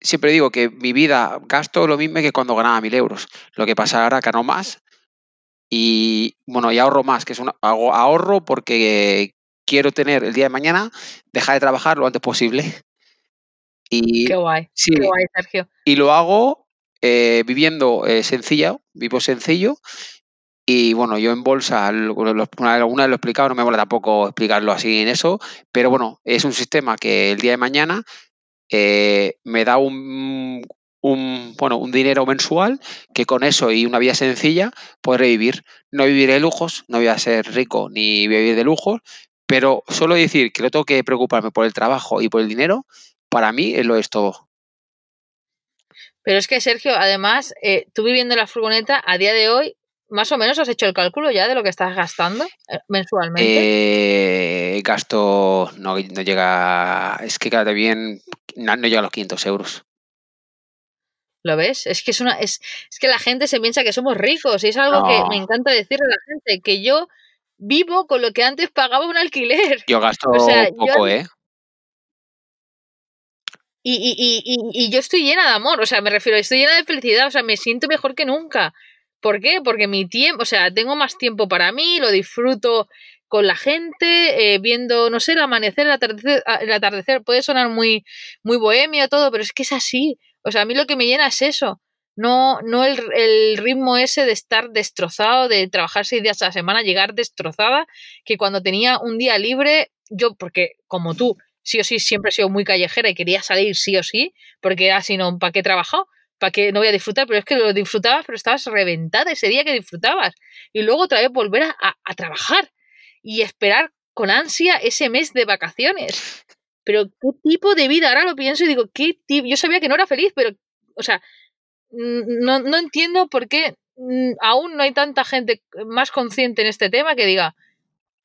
Speaker 2: siempre digo que mi vida gasto lo mismo que cuando ganaba mil euros. Lo que pasa ahora gano más y bueno, y ahorro más, que es un ahorro porque quiero tener el día de mañana, dejar de trabajar lo antes posible.
Speaker 1: Y, qué guay, qué guay, Sergio.
Speaker 2: Y lo hago eh, viviendo eh, sencillo, vivo sencillo. Y bueno, yo en bolsa, alguna vez lo he explicado, no me mola tampoco explicarlo así en eso, pero bueno, es un sistema que el día de mañana eh, me da un, un, bueno, un dinero mensual que con eso y una vida sencilla podré vivir. No viviré de lujos, no voy a ser rico ni voy a vivir de lujos, pero solo decir que no tengo que preocuparme por el trabajo y por el dinero, para mí lo es todo.
Speaker 1: Pero es que, Sergio, además, eh, tú viviendo en la furgoneta, a día de hoy, más o menos has hecho el cálculo ya de lo que estás gastando eh, mensualmente.
Speaker 2: Eh, gasto no, no llega, es que cada bien no, llega a los 500 euros.
Speaker 1: ¿Lo ves? Es que es una es, es, que la gente se piensa que somos ricos y es algo que me encanta decirle a la gente que yo vivo con lo que antes pagaba un alquiler.
Speaker 2: Yo gasto poco, ¿eh?
Speaker 1: Y, y, y, y, yo estoy llena de amor, o sea, me refiero, estoy llena de felicidad, o sea, me siento mejor que nunca. ¿Por qué? Porque mi tiempo, o sea, tengo más tiempo para mí, lo disfruto con la gente, eh, viendo, no sé, el amanecer, el atardecer, ah, el atardecer, puede sonar muy, muy bohemio todo, pero es que es así. O sea, a mí lo que me llena es eso. No, no el, el, ritmo ese de estar destrozado, de trabajar seis días a la semana, llegar destrozada, que cuando tenía un día libre, yo, porque como tú, sí o sí siempre he sido muy callejera y quería salir sí o sí, porque era si ¿para qué he trabajado? ¿Para qué no voy a disfrutar? Pero es que lo disfrutabas, pero estabas reventada ese día que disfrutabas. Y luego otra vez volver a, a trabajar y esperar con ansia ese mes de vacaciones. Pero qué tipo de vida, ahora lo pienso y digo, qué tipo, yo sabía que no era feliz, pero, o sea, no, no entiendo por qué aún no hay tanta gente más consciente en este tema que diga,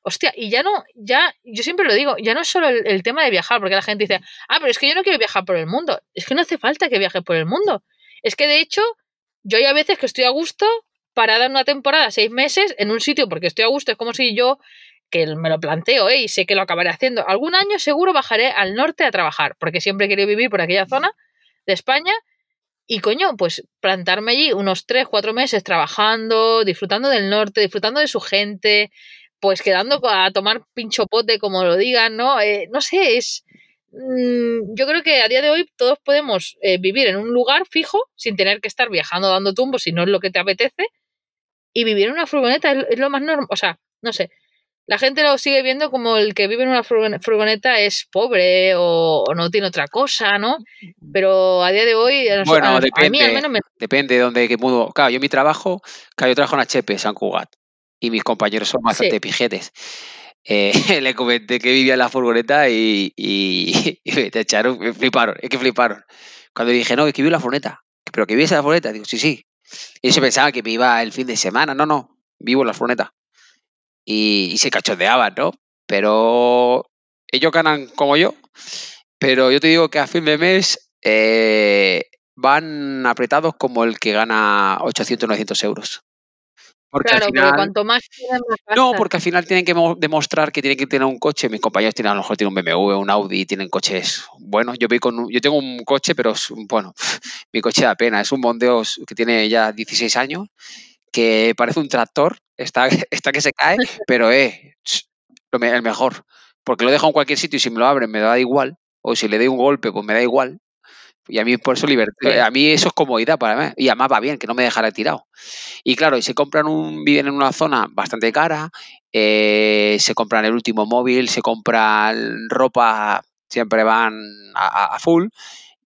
Speaker 1: Hostia, y ya no, ya, yo siempre lo digo, ya no es solo el, tema de viajar, porque la gente dice, ah, pero es que yo no quiero viajar por el mundo. Es que no hace falta que viajes por el mundo. Es que de hecho, yo hay a veces que estoy a gusto para dar una temporada, seis meses, en un sitio porque estoy a gusto. Es como si yo, que me lo planteo, ¿eh? y sé que lo acabaré haciendo, algún año seguro bajaré al norte a trabajar, porque siempre querido vivir por aquella zona de España. Y coño, pues plantarme allí unos tres, cuatro meses trabajando, disfrutando del norte, disfrutando de su gente, pues quedando a tomar pincho pote, como lo digan, ¿no? Eh, no sé, es... Mm, yo creo que a día de hoy todos podemos eh, vivir en un lugar fijo sin tener que estar viajando dando tumbos si no es lo que te apetece y vivir en una furgoneta es, lo más normal, o sea, no sé, la gente lo sigue viendo como el que vive en una furgoneta es pobre o, no tiene otra cosa, ¿no? Pero a día de hoy,
Speaker 2: bueno, depende, al menos me... depende de dónde mudo. Claro, yo mi trabajo, claro, yo trabajo en HP, San Cugat y mis compañeros son bastante pijetes. Eh, [LAUGHS] le comenté que vivía en la furgoneta y, y, [LAUGHS] echaron, me fliparon, es que fliparon. Cuando dije, no, es que vivo en la furgoneta, pero que vives en la furgoneta, digo, sí, sí. Y ellos pensaban que me iba el fin de semana, no, no, vivo en la furgoneta. Y, se cachondeaban, ¿no? Pero ellos ganan como yo, pero yo te digo que a fin de mes eh, van apretados como el que gana 800, 900 euros.
Speaker 1: Porque claro, al final, cuanto más
Speaker 2: No, porque al final tienen que demostrar que tienen que tener un coche. Mis compañeros tienen a lo mejor tienen un BMW, un Audi, tienen coches buenos. Yo voy con yo tengo un coche, pero es, bueno, [LAUGHS] mi coche da pena. Es un Mondeo que tiene ya 16 años, que parece un tractor, está, [LAUGHS] está que se cae, pero es el mejor. Porque lo dejo en cualquier sitio y si me lo abren me da igual. O si le doy un golpe, pues me da igual. Y a mí por eso libertad, a mí eso es comodidad para mí. Y además va bien, que no me dejará tirado. Y claro, y se compran un, viven en una zona bastante cara, eh, se compran el último móvil, se compran ropa, siempre van a, full.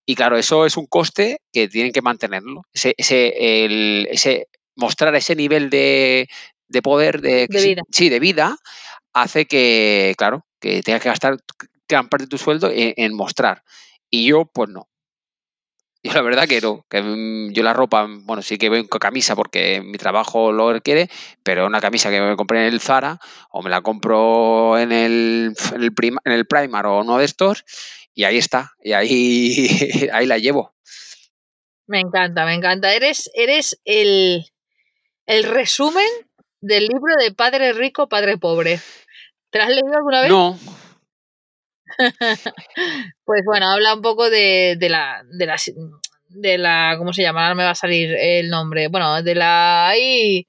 Speaker 2: Y claro, eso es un coste que tienen que mantenerlo. Ese, ese, el, ese mostrar ese nivel de, de poder, de,
Speaker 1: vida.
Speaker 2: Sí, de vida, hace que, claro, que tengas que gastar gran parte de tu sueldo en mostrar. Y yo, pues no. Yo la verdad que no, que mm, yo la ropa, bueno, sí que voy con camisa porque mi trabajo lo requiere, pero una camisa que me compré en el Zara o me la compro en el, en el, en el Primar o uno de estos y ahí está, y ahí, [LAUGHS] ahí la llevo.
Speaker 1: Me encanta, me encanta. Eres, eres el, el resumen del libro de Padre Rico, Padre Pobre. ¿Te lo has leído alguna vez?
Speaker 2: No, [LAUGHS]
Speaker 1: pues bueno, habla un poco de, de la, de la de la ¿cómo se llama? Ahora me va a salir el nombre. Bueno, de la ahí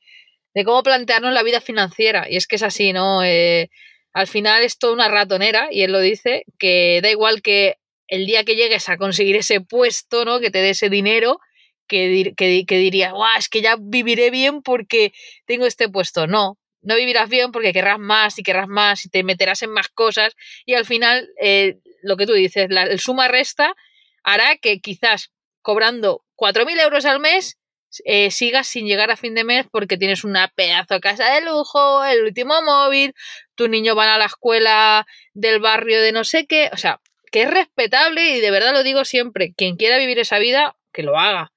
Speaker 1: de cómo plantearnos la vida financiera. Y es que es así, ¿no? Eh, al final es toda una ratonera, y él lo dice, que da igual que el día que llegues a conseguir ese puesto, ¿no? Que te dé ese dinero, que, que, que dirías, guau, es que ya viviré bien porque tengo este puesto. No, no vivirás bien porque querrás más y querrás más y te meterás en más cosas y al final eh, lo que tú dices, la, suma resta hará que quizás cobrando 4.000 euros al mes eh, sigas sin llegar a fin de mes porque tienes una pedazo de casa de lujo, el último móvil, tu niño van a la escuela del barrio de no sé qué, o sea, que es respetable y de verdad lo digo siempre, quien quiera vivir esa vida, que lo haga.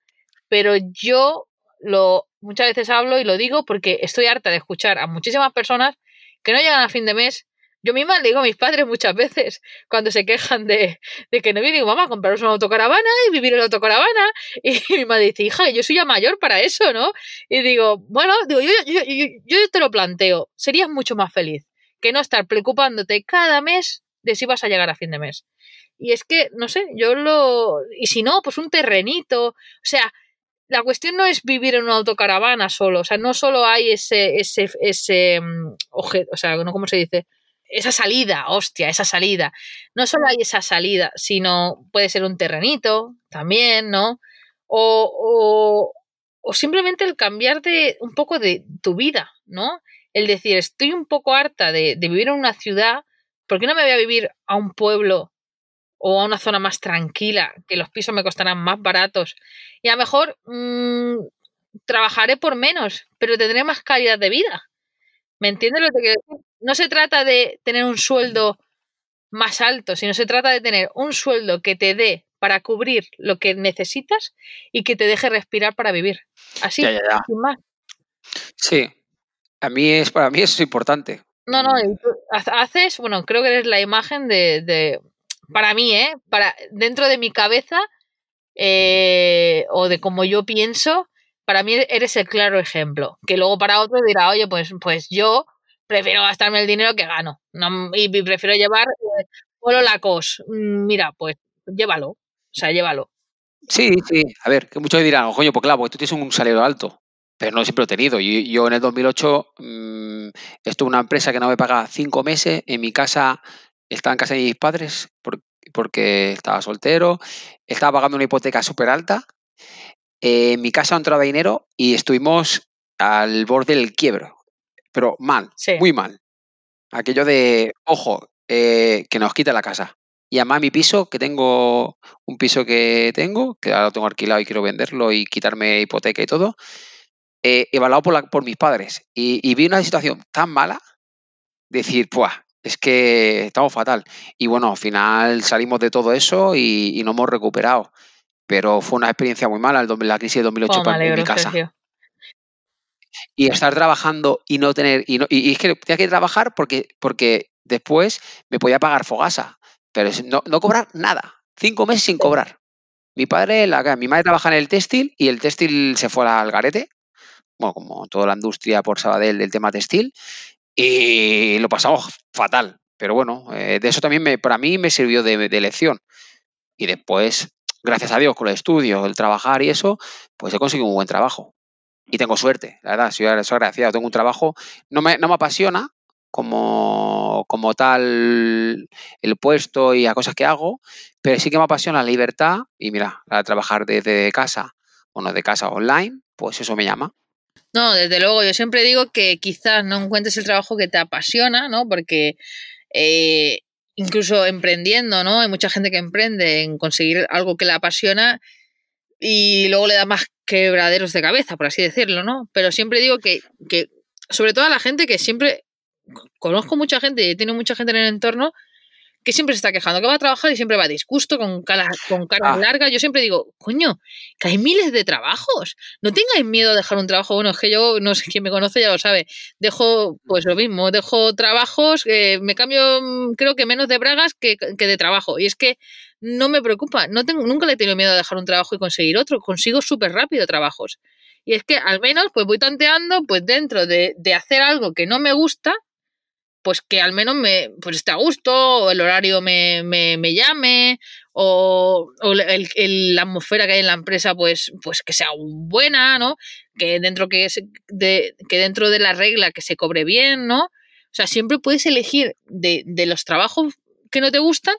Speaker 1: Pero yo lo muchas veces hablo y lo digo porque estoy harta de escuchar a muchísimas personas que no llegan a fin de mes. Yo misma le digo a mis padres muchas veces [LAUGHS] cuando se quejan de, de que no vienen, digo, mamá, compraros una autocaravana y vivir en la autocaravana. [LAUGHS] Y mi madre dice, hija, yo soy ya mayor para eso, ¿no? Y digo, bueno, digo, yo, yo, yo, yo te lo planteo, serías mucho más feliz que no estar preocupándote cada mes de si vas a llegar a fin de mes. Y es que, no sé, yo lo... Y si no, pues un terrenito. O sea, la cuestión no es vivir en una autocaravana solo. O sea, no solo hay ese, ese, ese mm, objeto, o sea, ¿no? ¿cómo se dice? Esa salida, hostia, esa salida. No solo hay esa salida, sino puede ser un terrenito también, ¿no? O, o, simplemente el cambiar de un poco de tu vida, ¿no? El decir, estoy un poco harta de, de vivir en una ciudad, ¿por qué no me voy a vivir a un pueblo o a una zona más tranquila, que los pisos me costarán más baratos. Y a lo mejor mmm, trabajaré por menos, pero tendré más calidad de vida. ¿Me entiendes lo que quiero decir? No se trata de tener un sueldo más alto, sino se trata de tener un sueldo que te dé para cubrir lo que necesitas y que te deje respirar para vivir. Así,
Speaker 2: Ya, ya, ya.
Speaker 1: sin más.
Speaker 2: Sí, a mí es, para mí eso es importante.
Speaker 1: No, no, haces, bueno, creo que eres la imagen de, de- para mí, ¿eh? Para, dentro de mi cabeza, eh, o de cómo yo pienso, para mí eres el claro ejemplo. Que luego para otro dirá, oye, pues, pues yo prefiero gastarme el dinero que gano. No, y, prefiero llevar eh, la cos. Mm, Mira, pues llévalo. O sea, llévalo.
Speaker 2: Sí, sí. A ver, que muchos dirán, coño, pues claro, porque tú tienes un salario alto. Pero no siempre lo he tenido. Yo, yo en el 2008 mmm, estuve en una empresa que no me pagaba cinco meses. En mi casa, estaba en casa de mis padres por- porque estaba soltero. Estaba pagando una hipoteca súper alta. Eh, en mi casa no entraba dinero y estuvimos al borde del quiebro. Pero mal,
Speaker 1: Sí.
Speaker 2: muy mal. Aquello de, ojo, eh, que nos quita la casa. Y además mi piso, que tengo un piso que tengo, que ahora lo tengo alquilado y quiero venderlo y quitarme hipoteca y todo, eh, evaluado por, la- por mis padres. Y, y vi una situación tan mala, decir, pues, es que estamos fatal. Y bueno, al final salimos de todo eso y, y nos hemos recuperado. Pero fue una experiencia muy mala el, la crisis de 2008
Speaker 1: Oh, me
Speaker 2: pa- en mi
Speaker 1: alegro,
Speaker 2: casa.
Speaker 1: Sergio.
Speaker 2: Y estar trabajando y no tener. Y, no- y- y es que tenía que trabajar porque, porque después me podía pagar fogasa. Pero no, no cobrar nada. Cinco meses sin cobrar. Mi padre, la, mi madre trabaja en el textil y el textil se fue al garete. Bueno, como toda la industria por Sabadell del tema textil. Y lo pasamos fatal. Pero bueno, eh, de eso también me, para mí me sirvió de, lección. Y después, gracias a Dios, con el estudio, el trabajar y eso, pues he conseguido un buen trabajo. Y tengo suerte, la verdad, soy, soy agradecido. Tengo un trabajo, no me, no me apasiona como, como tal el puesto y las cosas que hago, pero sí que me apasiona la libertad y mira, de trabajar desde casa, bueno, de casa online, pues eso me llama.
Speaker 1: No, desde luego, yo siempre digo que quizás no encuentres el trabajo que te apasiona, ¿no? Porque eh, incluso emprendiendo, ¿no? Hay mucha gente que emprende en conseguir algo que le apasiona y luego le da más quebraderos de cabeza, por así decirlo, ¿no? Pero siempre digo que, que sobre todo a la gente que siempre conozco mucha gente y tiene mucha gente en el entorno que siempre se está quejando, que va a trabajar y siempre va disgusto, con cara, con cara
Speaker 2: Ah.
Speaker 1: larga. Yo siempre digo, coño, que hay miles de trabajos. No tengáis miedo a dejar un trabajo. Bueno, es que yo, no sé quién me conoce ya lo sabe. Dejo, pues lo mismo, dejo trabajos, eh, me cambio, mm, creo que menos de bragas que, que de trabajo. Y es que no me preocupa. No tengo, nunca le he tenido miedo a dejar un trabajo y conseguir otro. Consigo súper rápido trabajos. Y es que al menos, pues voy tanteando, pues dentro de, de hacer algo que no me gusta, pues que al menos me pues esté a gusto, o el horario me, me, me llame, o, o el, el- la atmósfera que hay en la empresa, pues, pues que sea buena, ¿no? Que dentro, que, se- de, que dentro de la regla que se cobre bien, ¿no? O sea, siempre puedes elegir de, de los trabajos que no te gustan,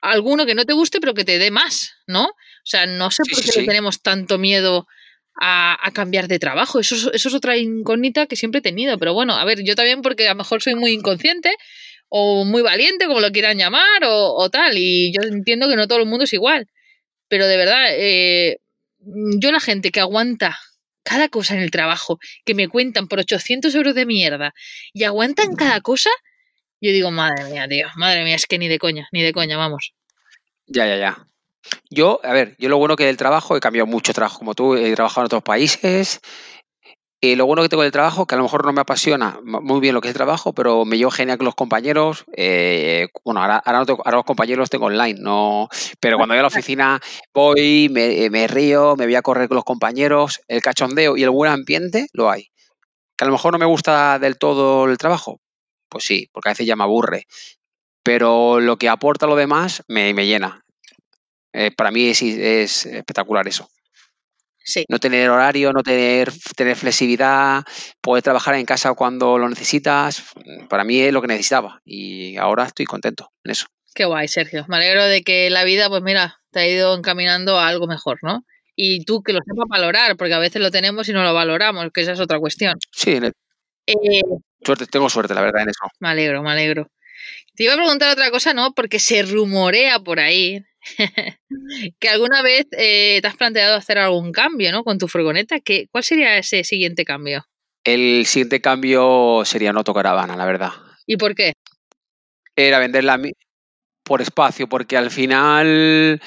Speaker 1: alguno que no te guste, pero que te dé más, ¿no? O sea, no sé
Speaker 2: Sí,
Speaker 1: por qué
Speaker 2: sí.
Speaker 1: tenemos tanto miedo a, a cambiar de trabajo. Eso, es- eso es otra incógnita que siempre he tenido. Pero bueno, a ver, yo también porque a lo mejor soy muy inconsciente o muy valiente, como lo quieran llamar, o, o tal. Y yo entiendo que no todo el mundo es igual. Pero de verdad, eh, yo la gente que aguanta cada cosa en el trabajo, que me cuentan por 800 euros de mierda y aguantan cada cosa, yo digo, madre mía, tío, madre mía, es que ni de coña, ni de coña, vamos.
Speaker 2: Ya, ya, ya. Yo, a ver, yo lo bueno que del trabajo, he cambiado mucho trabajo como tú, he trabajado en otros países Y lo bueno que tengo del trabajo, que a lo mejor no me apasiona muy bien lo que es el trabajo, pero me llevo genial con los compañeros. Eh, bueno, ahora, ahora, los compañeros los tengo online, no, pero cuando voy a la [LAUGHS] oficina voy, me, me, río, me voy a correr con los compañeros, el cachondeo y el buen ambiente lo hay. Que a lo mejor no me gusta del todo el trabajo, pues sí, porque a veces ya me aburre. Pero lo que aporta lo demás me, me llena. Eh, para mí es, es espectacular eso. No tener horario, no tener, tener flexibilidad, poder trabajar en casa cuando lo necesitas, para mí es lo que necesitaba y ahora estoy contento en eso.
Speaker 1: Qué guay, Sergio. Me alegro de que la vida, pues mira, te ha ido encaminando a algo mejor, ¿no? Y tú que lo sepas valorar, porque a veces lo tenemos y no lo valoramos, que esa es otra cuestión.
Speaker 2: Sí, eh, suerte, tengo suerte, la verdad, en eso.
Speaker 1: Me alegro, me alegro. Te iba a preguntar otra cosa, ¿no? Porque se rumorea por ahí [LAUGHS] que alguna vez eh, te has planteado hacer algún cambio, ¿no? Con tu furgoneta. ¿Qué, ¿Cuál sería ese siguiente cambio?
Speaker 2: El siguiente cambio sería una autocaravana, la verdad.
Speaker 1: ¿Y por qué?
Speaker 2: Era venderla por espacio, porque al final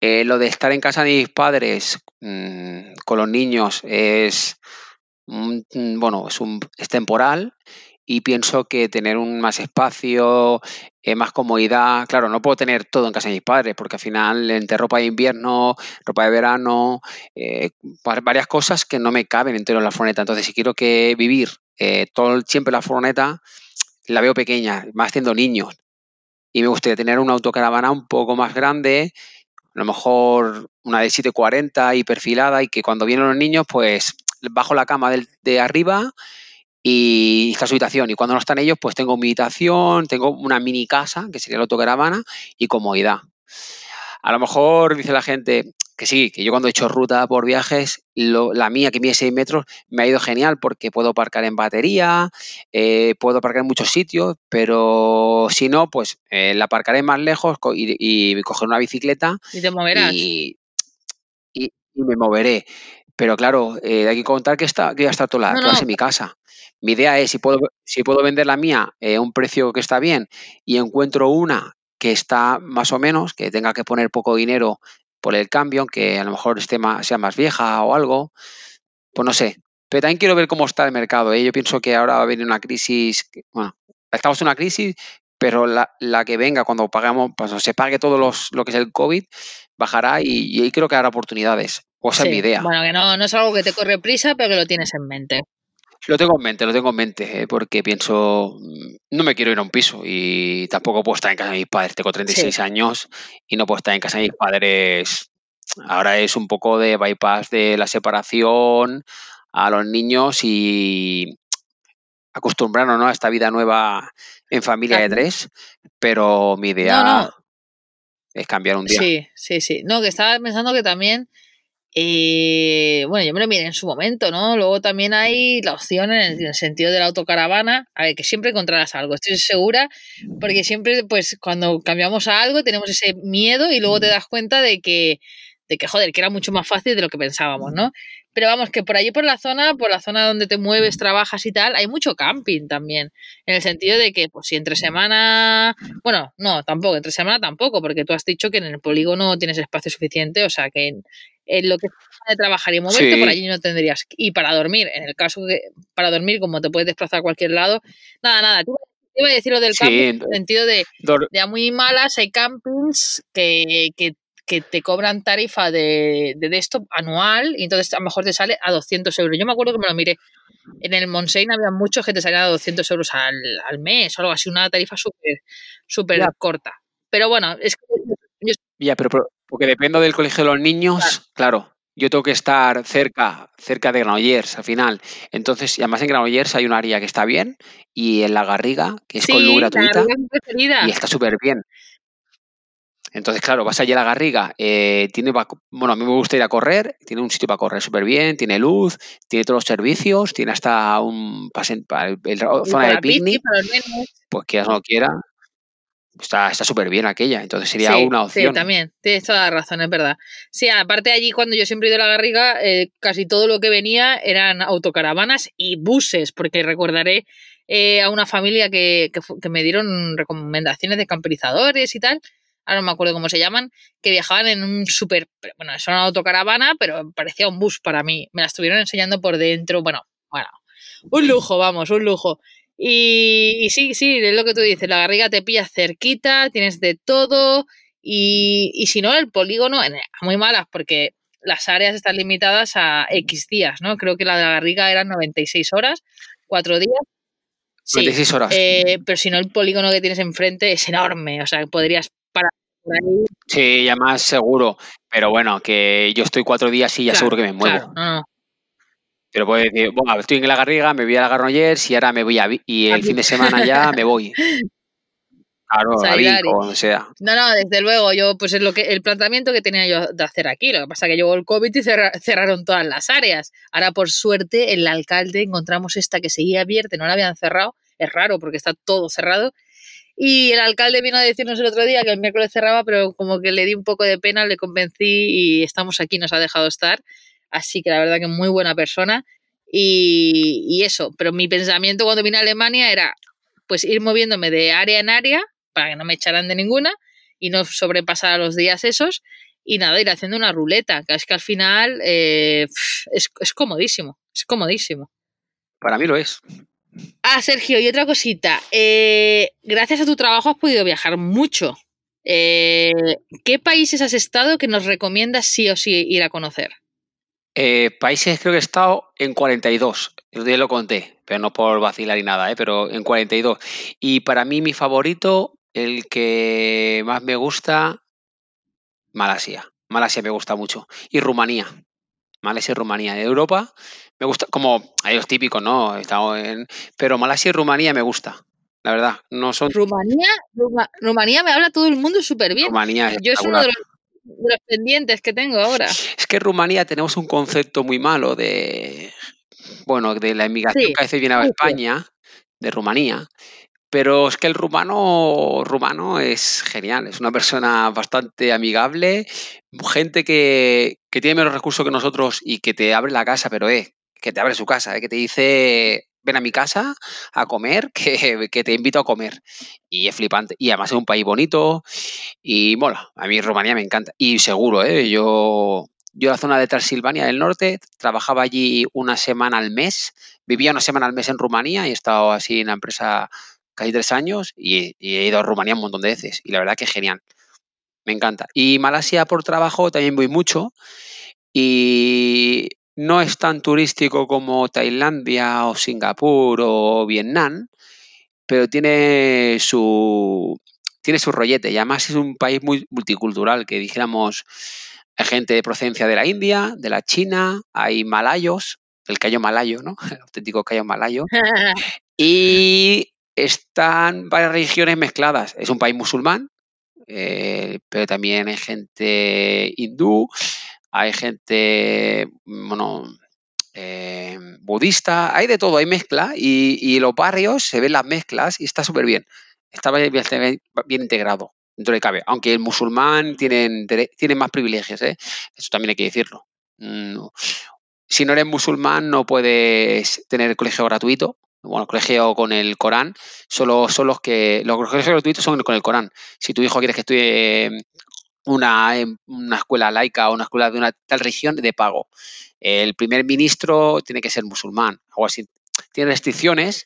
Speaker 2: eh, lo de estar en casa de mis padres mm, con los niños es, bueno, es, un, es temporal y pienso que tener un más espacio, eh, más comodidad, claro, no puedo tener todo en casa de mis padres porque al final entre ropa de invierno, ropa de verano, eh, varias cosas que no me caben entero en la furgoneta. Entonces, si quiero que vivir eh, todo siempre la furgoneta, la veo pequeña, más siendo niños. Y me gustaría tener una autocaravana un poco más grande, a lo mejor una de 740 y perfilada y que cuando vienen los niños, pues bajo la cama de arriba y está su habitación. Y cuando no están ellos, pues tengo mi habitación, tengo una mini casa, que sería la autocaravana, y comodidad. A lo mejor dice la gente que sí, que yo cuando he hecho ruta por viajes, la mía que mide 6 metros me ha ido genial porque puedo aparcar en batería, eh, puedo aparcar en muchos sitios, pero si no, pues eh, la aparcaré más lejos y, coger una bicicleta.
Speaker 1: Y te moverás.
Speaker 2: Y, me moveré. Pero claro, eh, hay que contar que, está, que ya está toda la clase en mi casa. Mi idea es, si puedo, si puedo vender la mía eh, a un precio que está bien y encuentro una que está más o menos, que tenga que poner poco dinero por el cambio, aunque a lo mejor esté más, sea más vieja o algo, pues no sé. Pero también quiero ver cómo está el mercado. ¿eh? Yo pienso que ahora va a venir una crisis, bueno, estamos en una crisis, pero la, que venga cuando pagamos, pues se pague todo los, lo que es el COVID, bajará y, ahí creo que habrá oportunidades. O esa es mi idea.
Speaker 1: Bueno, que no, no es algo que te corre prisa, pero que lo tienes en mente.
Speaker 2: Lo tengo en mente, lo tengo en mente, ¿eh? porque pienso, mm, no me quiero ir a un piso y tampoco puedo estar en casa de mis padres. Tengo 36 años y no puedo estar en casa de mis padres. Ahora es un poco de bypass de la separación a los niños y acostumbrarnos ¿no? a esta vida nueva en familia de tres, pero mi idea es cambiar un día.
Speaker 1: Sí, sí, sí. No, que estaba pensando que también eh, bueno, yo me lo miré en su momento, ¿no? Luego también hay la opción en el, sentido de la autocaravana, a ver, que siempre encontrarás algo, estoy segura, porque siempre, pues, cuando cambiamos a algo tenemos ese miedo y luego te das cuenta de que, de que, joder, que era mucho más fácil de lo que pensábamos, ¿no? Pero vamos, que por allí por la zona, por la zona donde te mueves, trabajas y tal, hay mucho camping también. En el sentido de que, pues si entre semana. Bueno, no, tampoco, entre semana tampoco, porque tú has dicho que en el polígono tienes espacio suficiente, o sea que en lo que de trabajar y moverte, por allí no tendrías. Y para dormir, en el caso que para dormir, como te puedes desplazar a cualquier lado, nada, nada. Te iba a decir lo del camping, en el sentido de, de muy malas, hay campings que, que, que te cobran tarifa de, de esto anual y entonces a lo mejor te sale a 200 euros. Yo me acuerdo que me lo miré. En el Monsein había muchos que te salían a 200 euros al, al mes o algo así, una tarifa súper súper corta. Pero bueno, es que...
Speaker 2: Ya, pero porque dependo del colegio de los niños, claro. yo tengo que estar cerca, cerca de Granollers al final. Entonces, y además en Granollers hay un área que está bien y en La Garriga, que es con luz gratuita, y está súper bien. Entonces, claro, vas allí a la Garriga, eh, tiene, bueno, a mí me gusta ir a correr, tiene un sitio para correr súper bien, tiene luz, tiene todos los servicios, tiene hasta un para zona de picnic, pues quieras o no quiera, Está súper bien aquella, entonces sería una opción.
Speaker 1: Sí, también, tienes toda la razón, es verdad. Sí, aparte allí cuando yo siempre he ido a la Garriga, eh, casi todo lo que venía eran autocaravanas y buses, porque recordaré eh, a una familia que, que, me dieron recomendaciones de camperizadores y tal, ahora no me acuerdo cómo se llaman, que viajaban en un súper, bueno, es una autocaravana, pero parecía un bus para mí. Me la estuvieron enseñando por dentro, bueno, bueno, un lujo, vamos, un lujo. Y, sí, sí, es lo que tú dices, la garriga te pilla cerquita, tienes de todo y, y si no, el polígono, muy malas porque las áreas están limitadas a X días, ¿no? Creo que la de la garriga eran 96 horas, cuatro días.
Speaker 2: Sí, 96 horas.
Speaker 1: Eh, pero si no, el polígono que tienes enfrente es enorme, o sea, podrías parar por ahí.
Speaker 2: Sí, ya más seguro, pero bueno, que yo estoy cuatro días y ya seguro que me muevo.
Speaker 1: Claro, no, no.
Speaker 2: Pero puedes decir, bueno, estoy en la Garriga, me voy a la Garnollers y ahora me voy a... Y el fin de semana ya me voy. [LAUGHS] Claro, a Vic, o sea.
Speaker 1: No, no, desde luego, yo, pues es lo que, el planteamiento que tenía yo de hacer aquí. Lo que pasa es que llegó el COVID y cerraron todas las áreas. Ahora, por suerte, el alcalde encontramos esta que seguía abierta, no la habían cerrado. Es raro porque está todo cerrado. Y el alcalde vino a decirnos el otro día que el miércoles cerraba, pero como que le di un poco de pena, le convencí y estamos aquí, nos ha dejado estar. Así que la verdad que muy buena persona. Y, eso, pero mi pensamiento cuando vine a Alemania era pues ir moviéndome de área en área para que no me echaran de ninguna y no sobrepasar los días esos y nada, ir haciendo una ruleta, que es que al final eh, es, comodísimo, es comodísimo.
Speaker 2: Para mí lo es.
Speaker 1: Ah, Sergio, y otra cosita, eh, gracias a tu trabajo has podido viajar mucho. Eh, ¿Qué países has estado que nos recomiendas sí o sí ir a conocer?
Speaker 2: Eh, países creo que he estado en 42, el día lo conté, pero no por vacilar y nada, pero en 42. Y para mí mi favorito, el que más me gusta, Malasia. Malasia me gusta mucho. Y Rumanía. Malasia y Rumanía. De Europa me gusta, como hay los típicos, ¿no? He estado en, pero Malasia y Rumanía me gusta. La verdad, no son.
Speaker 1: Rumanía, Rumanía me habla todo el mundo súper bien.
Speaker 2: Rumanía
Speaker 1: Yo es uno de los los pendientes que tengo ahora.
Speaker 2: Es que en Rumanía tenemos un concepto muy malo de, bueno, de la inmigración que a veces viene a España, de Rumanía, pero es que el rumano, rumano es genial, es una persona bastante amigable, gente que, que tiene menos recursos que nosotros y que te abre la casa, pero eh, que te abre su casa, eh, que te dice, ven a mi casa a comer, [LAUGHS] que, te invito a comer. Y es flipante. Y además es un país bonito y mola. A mí Rumanía me encanta. Y seguro, ¿eh? Yo, yo la zona de Transilvania del Norte trabajaba allí una semana al mes. Vivía una semana al mes en Rumanía y he estado así en la empresa casi tres años y, y he ido a Rumanía un montón de veces. Y la verdad que es genial. Me encanta. Y Malasia por trabajo también voy mucho. Y no es tan turístico como Tailandia o Singapur o Vietnam, pero tiene su, tiene su rollete y además es un país muy multicultural, que dijéramos, hay gente de procedencia de la India, de la China, hay malayos, el cayo malayo, ¿no? [LAUGHS] El auténtico cayo malayo. [LAUGHS] y están varias religiones mezcladas. Es un país musulmán, eh, pero también hay gente hindú, hay gente, bueno, eh, budista, hay de todo, hay mezcla y, los barrios se ven las mezclas y está súper bien. Está bien, integrado dentro de cabe. Aunque el musulmán tiene, tiene más privilegios, ¿eh? eso también hay que decirlo. Mm, si no eres musulmán no puedes tener colegio gratuito. Bueno, colegio con el Corán, solo son los que. Los colegios gratuitos son con el Corán. Si tu hijo quiere que estudie una, em, una escuela laica o una escuela de una tal región de pago. El primer ministro tiene que ser musulmán, algo así. Tiene restricciones,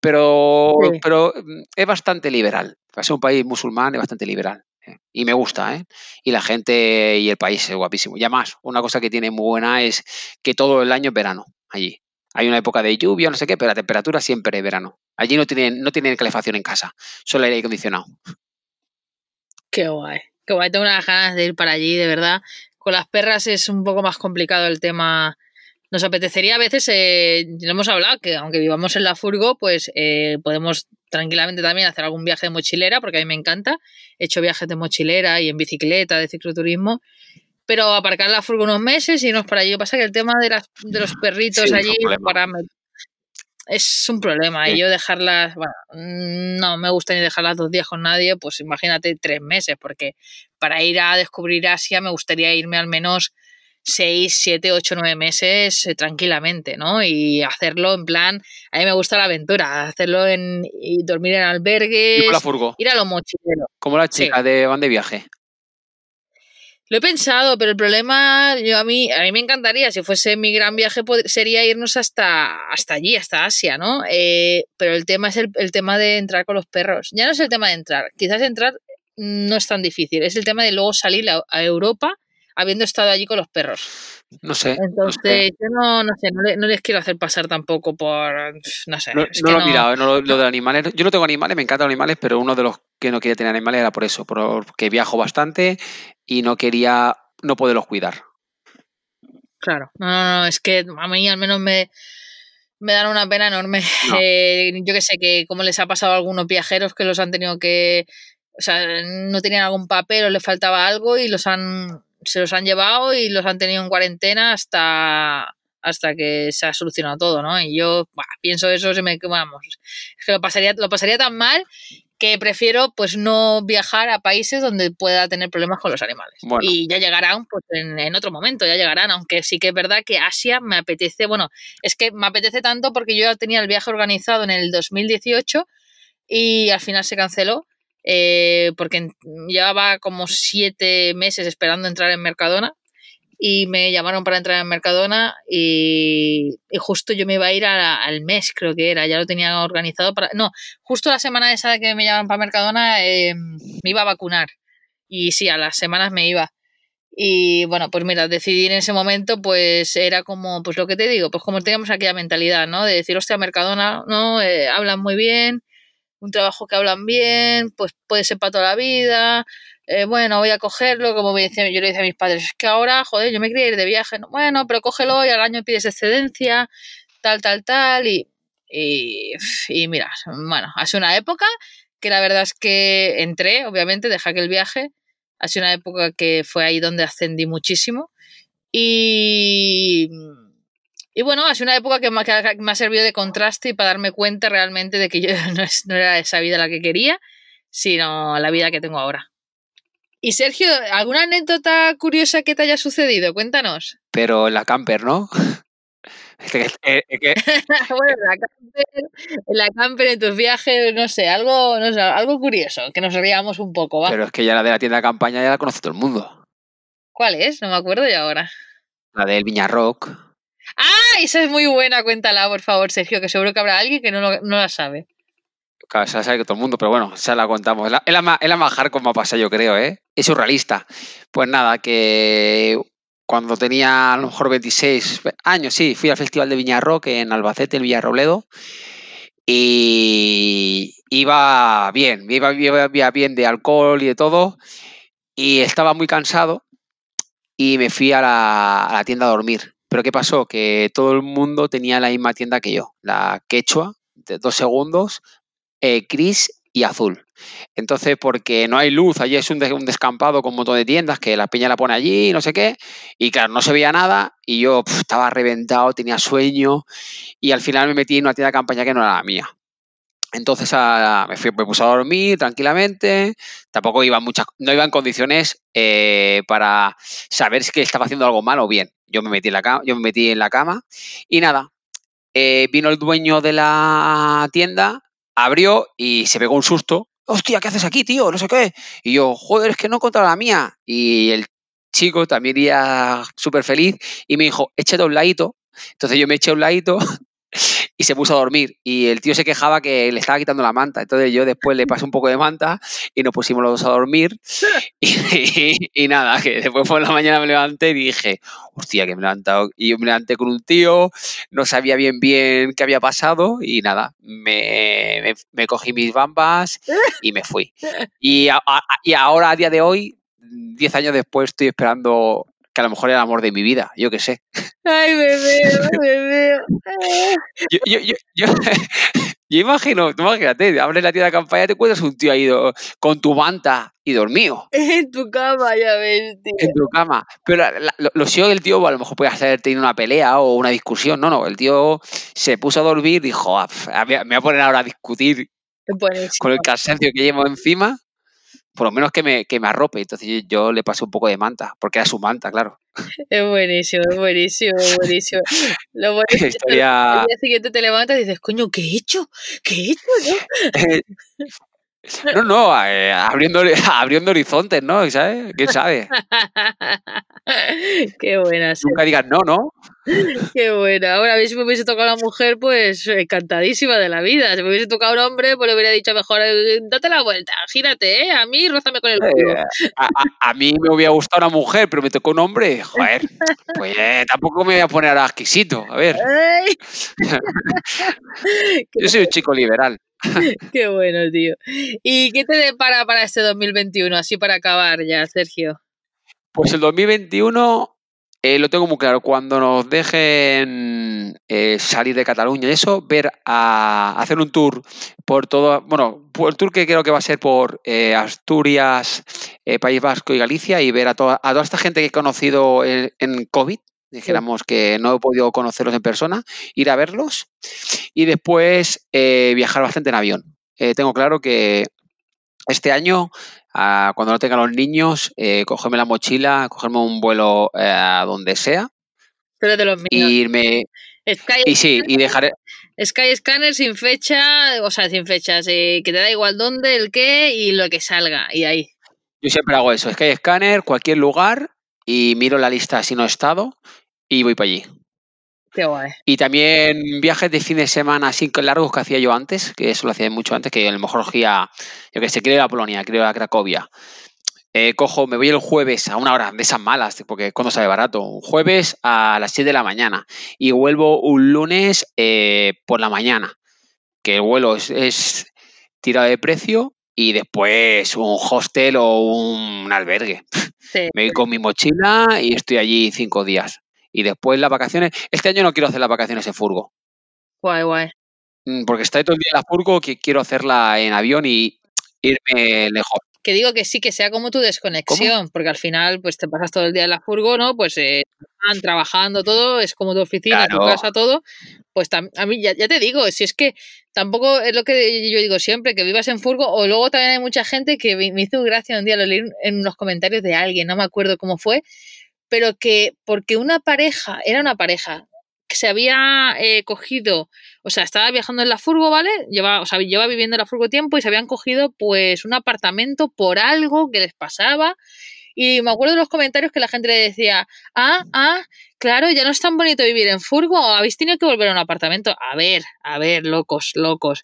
Speaker 2: pero, pero mm, es bastante liberal. Para ser un país musulmán es bastante liberal. ¿eh? Y me gusta, ¿eh? Y la gente y el país es guapísimo. Y además, una cosa que tiene muy buena es que todo el año es verano allí. Hay una época de lluvia, no sé qué, pero la temperatura siempre es verano. Allí no tienen, no tienen calefacción en casa, solo aire acondicionado.
Speaker 1: Qué guay. Que guay, tengo unas ganas de ir para allí, de verdad. Con las perras es un poco más complicado el tema. Nos apetecería a veces, eh, lo hemos hablado, que aunque vivamos en la furgo, pues eh, podemos tranquilamente también hacer algún viaje de mochilera, porque a mí me encanta. He hecho viajes de mochilera y en bicicleta, de cicloturismo. Pero aparcar la furgo unos meses y irnos para allí. Lo que pasa es que el tema de, las, de los perritos allí, para es un problema. Y yo dejarlas, bueno, no me gusta ni dejarlas dos días con nadie, pues imagínate tres meses, porque para ir a descubrir Asia me gustaría irme al menos seis, siete, ocho, nueve meses eh, tranquilamente, ¿no? Y hacerlo en plan, a mí me gusta la aventura, hacerlo en y dormir en albergues, ir a los mochileros.
Speaker 2: Como la chica de van de viaje.
Speaker 1: Lo he pensado, pero el problema, yo a mí, a mí me encantaría, si fuese mi gran viaje, sería irnos hasta, hasta allí, hasta Asia, ¿no? Eh, pero el tema es el, el, tema de entrar con los perros. Ya no es el tema de entrar, quizás entrar no es tan difícil, es el tema de luego salir a, a Europa habiendo estado allí con los perros.
Speaker 2: No sé.
Speaker 1: Entonces, yo no, no sé, no, les quiero hacer pasar tampoco por. No sé.
Speaker 2: No, lo he mirado, lo, lo, de animales. Yo no tengo animales, me encantan los animales, pero uno de los que no quiere tener animales era por eso, porque viajo bastante y no quería no poderlos cuidar.
Speaker 1: Claro, no, no, no, es que a mí al menos me, me dan una pena enorme. Eh, yo que sé, que como les ha pasado a algunos viajeros que los han tenido que. O sea, no tenían algún papel o les faltaba algo y los han se los han llevado y los han tenido en cuarentena hasta hasta que se ha solucionado todo, ¿no? Y yo pienso eso, se me vamos, es que lo pasaría, lo pasaría tan mal que prefiero pues no viajar a países donde pueda tener problemas con los animales. Y ya llegarán pues en, en, otro momento, ya llegarán, aunque sí que es verdad que Asia me apetece, bueno, es que me apetece tanto porque yo ya tenía el viaje organizado en el 2018 y al final se canceló eh, porque llevaba como siete meses esperando entrar en Mercadona y me llamaron para entrar en Mercadona y, justo yo me iba a ir al mes, creo que era, ya lo tenía organizado para... No, justo la semana esa que me llamaron para Mercadona eh, me iba a vacunar y sí, a las semanas me iba. Y bueno, pues mira, decidí en ese momento, pues era como, pues lo que te digo, pues como teníamos aquella mentalidad, ¿no? De decir, hostia, Mercadona, ¿no? Eh, hablan muy bien, un trabajo que hablan bien, pues puede ser para toda la vida. Eh, bueno, voy a cogerlo, como me decía, yo le decía a mis padres, es que ahora, joder, yo me quería ir de viaje. bueno, pero cógelo y al año pides excedencia, tal, tal, tal. Y, y, mira, bueno, hace una época que la verdad es que entré, obviamente, dejé aquel viaje. Hace una época que fue ahí donde ascendí muchísimo. Y y bueno, ha sido una época que me, ha servido de contraste y para darme cuenta realmente de que yo [LAUGHS] no, era esa vida la que quería, sino la vida que tengo ahora. Y Sergio, ¿alguna anécdota curiosa que te haya sucedido? Cuéntanos.
Speaker 2: Pero en la camper, ¿no? [LAUGHS] [LAUGHS]
Speaker 1: bueno, en la, camper, en la camper, en tus viajes, no sé, algo, no sé, algo curioso, que nos reíamos un poco, ¿va?
Speaker 2: Pero es que ya la de la tienda de campaña ya la conoce todo el mundo.
Speaker 1: ¿Cuál es? No me acuerdo yo ahora.
Speaker 2: La del Viñarrock.
Speaker 1: ¡Ah! Esa es muy buena, cuéntala, por favor, Sergio, que seguro que habrá alguien que no, no la sabe.
Speaker 2: Claro, se la sabe todo el mundo, pero bueno, se la contamos. Es la, es la, más, pasa, yo creo, ¿eh? Es surrealista. Pues nada, que cuando tenía a lo mejor 26 años, sí, fui al Festival de Viñarrock en Albacete, en Villarrobledo, y iba bien, iba, iba bien de alcohol y de todo, y estaba muy cansado y me fui a la, a la tienda a dormir. Pero ¿qué pasó? Que todo el mundo tenía la misma tienda que yo, la quechua, de dos segundos, eh, gris y azul. Entonces, porque no hay luz, allí es un, descampado con un montón de tiendas que la peña la pone allí, no sé qué, y claro, no se veía nada y yo estaba reventado, tenía sueño y al final me metí en una tienda de campaña que no era la mía. Entonces ah, me, fui, me puse a dormir tranquilamente, tampoco iba muchas, no iba en condiciones eh, para saber si estaba haciendo algo mal o bien. Yo me metí en la cama, yo me metí en la cama y nada, eh, vino el dueño de la tienda, abrió y se pegó un susto. Hostia, ¿qué haces aquí, tío? No sé qué. Y yo, joder, es que no encontrado la mía. Y el chico también iría súper feliz y me dijo, échate un ladito. Entonces yo me eché un ladito y se puso a dormir. Y el tío se quejaba que le estaba quitando la manta. Entonces yo después le pasé un poco de manta y nos pusimos los dos a dormir. [LAUGHS] Y, nada, que después por la mañana me levanté y dije, hostia, que me he levantado. Y yo me levanté con un tío, no sabía bien bien qué había pasado y nada, me, me, cogí mis bambas y me fui. Y, y ahora, a día de hoy, 10 años después, estoy esperando que a lo mejor era el amor de mi vida, yo qué sé.
Speaker 1: Ay, me veo.
Speaker 2: yo, yo, yo, yo, [LAUGHS] yo imagino, tú imagínate, abres la tienda de campaña te encuentras un tío ahí con tu manta y dormido. [LAUGHS]
Speaker 1: En tu cama, ya ves, tío.
Speaker 2: En tu cama. Pero lo, lo sé el tío, a lo mejor puede haber tenido una pelea o una discusión. No, no, el tío se puso a dormir y dijo, ah, me voy a poner ahora a discutir con el cansancio que llevo encima por lo menos que me, que me arrope. Entonces yo, le pasé un poco de manta, porque era su manta, claro. [LAUGHS]
Speaker 1: Es buenísimo, es buenísimo, es buenísimo. [LAUGHS] Lo bueno es que el día siguiente te levantas y dices, coño, ¿qué he hecho? ¿Qué he hecho?
Speaker 2: No, [LAUGHS] no, eh, abriendo, [LAUGHS] abriendo horizontes, ¿no? ¿Sabes? ¿Quién sabe? [LAUGHS]
Speaker 1: Qué buena.
Speaker 2: Nunca digas no, ¿no?
Speaker 1: Qué buena. Ahora, si me hubiese tocado una mujer, pues encantadísima de la vida. Si me hubiese tocado un hombre, pues le hubiera dicho mejor, eh, date la vuelta, gírate, ¿eh? A mí, rózame con el culo.
Speaker 2: Eh, a, a, mí me hubiera gustado una mujer, pero me tocó un hombre. Joder, pues eh, tampoco me voy a poner ahora exquisito. A ver. [LAUGHS] Yo soy un chico liberal. [LAUGHS]
Speaker 1: Qué bueno, tío. ¿Y qué te depara para este 2021, así para acabar ya, Sergio?
Speaker 2: Pues el 2021 eh, lo tengo muy claro. Cuando nos dejen eh, salir de Cataluña y eso, ver a hacer un tour por todo, bueno, por el tour que creo que va a ser por eh, Asturias, País Vasco y Galicia y ver a toda, a toda esta gente que he conocido en COVID, dijéramos que no he podido conocerlos en persona, ir a verlos y después eh, viajar bastante en avión. Eh, tengo claro que este año, ah, cuando no tenga los niños, eh, cogerme la mochila, cogerme un vuelo a donde sea.
Speaker 1: Pero de los míos.
Speaker 2: Y irme.
Speaker 1: Sky
Speaker 2: Y sí, y dejaré.
Speaker 1: Sky Scanner sin fecha, o sea, sin fechas, que te da igual dónde, el qué y lo que salga, y ahí.
Speaker 2: Yo siempre hago eso, Sky Scanner, cualquier lugar, y miro la lista si no he estado, y voy para allí.
Speaker 1: Qué guay.
Speaker 2: Y también viajes de fin de semana así largos que hacía yo antes, que eso lo hacía mucho antes, que a lo mejor hacía, yo que sé, quiero ir a Polonia, quiero ir a Cracovia. Eh, cojo, me voy el jueves a una hora de esas malas, porque cuando sale barato, un jueves a las 7 de la mañana y vuelvo un lunes eh, por la mañana, que el vuelo es, es tirado de precio y después un hostel o un albergue.
Speaker 1: Sí.
Speaker 2: Me voy con mi mochila y estoy allí cinco días. Y después las vacaciones. Este año no quiero hacer las vacaciones en furgo.
Speaker 1: Guay, guay.
Speaker 2: mm, Porque está todo el día en la furgo que quiero hacerla en avión y irme lejos.
Speaker 1: Que digo que sí, que sea como tu desconexión, porque al final, pues te pasas todo el día en la furgo, ¿no? Pues eh, están trabajando todo, es como tu oficina, tu casa, todo. Pues a mí, ya, ya te digo, si es que tampoco es lo que yo digo siempre, que vivas en furgo, o luego también hay mucha gente que me hizo gracia un día, lo leí en los comentarios de alguien, no me acuerdo cómo fue, pero que porque una pareja, era una pareja, que se había eh, cogido, o sea, estaba viajando en la furgo, ¿vale? Lleva, o sea, lleva viviendo en la furgo tiempo y se habían cogido pues un apartamento por algo que les pasaba. Y me acuerdo de los comentarios que la gente le decía, ah, ah, claro, ya no es tan bonito vivir en furgo, habéis tenido que volver a un apartamento. A ver, a ver, locos, locos.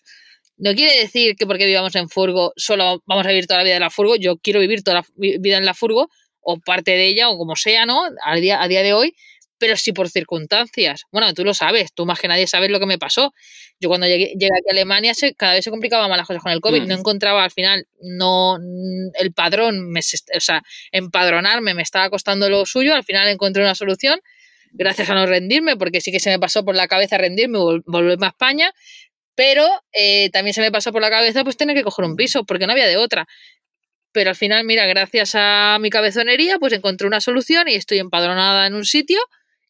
Speaker 1: No quiere decir que porque vivamos en furgo solo vamos a vivir toda la vida en la furgo. Yo quiero vivir toda la vi- vida en la furgo o parte de ella o como sea, ¿no? A día, a día de hoy, pero sí por circunstancias. Bueno, tú lo sabes, tú más que nadie sabes lo que me pasó. Yo cuando llegué, llegué aquí a Alemania se, cada vez se complicaban más las cosas con el COVID.
Speaker 2: Mm.
Speaker 1: No encontraba al final, no el padrón, me, o sea, empadronarme me estaba costando lo suyo. Al final encontré una solución gracias a no rendirme, porque sí que se me pasó por la cabeza rendirme y vol- volverme a España. Pero eh, también se me pasó por la cabeza pues tener que coger un piso, porque no había de otra. Pero al final, mira, gracias a mi cabezonería, pues encontré una solución y estoy empadronada en un sitio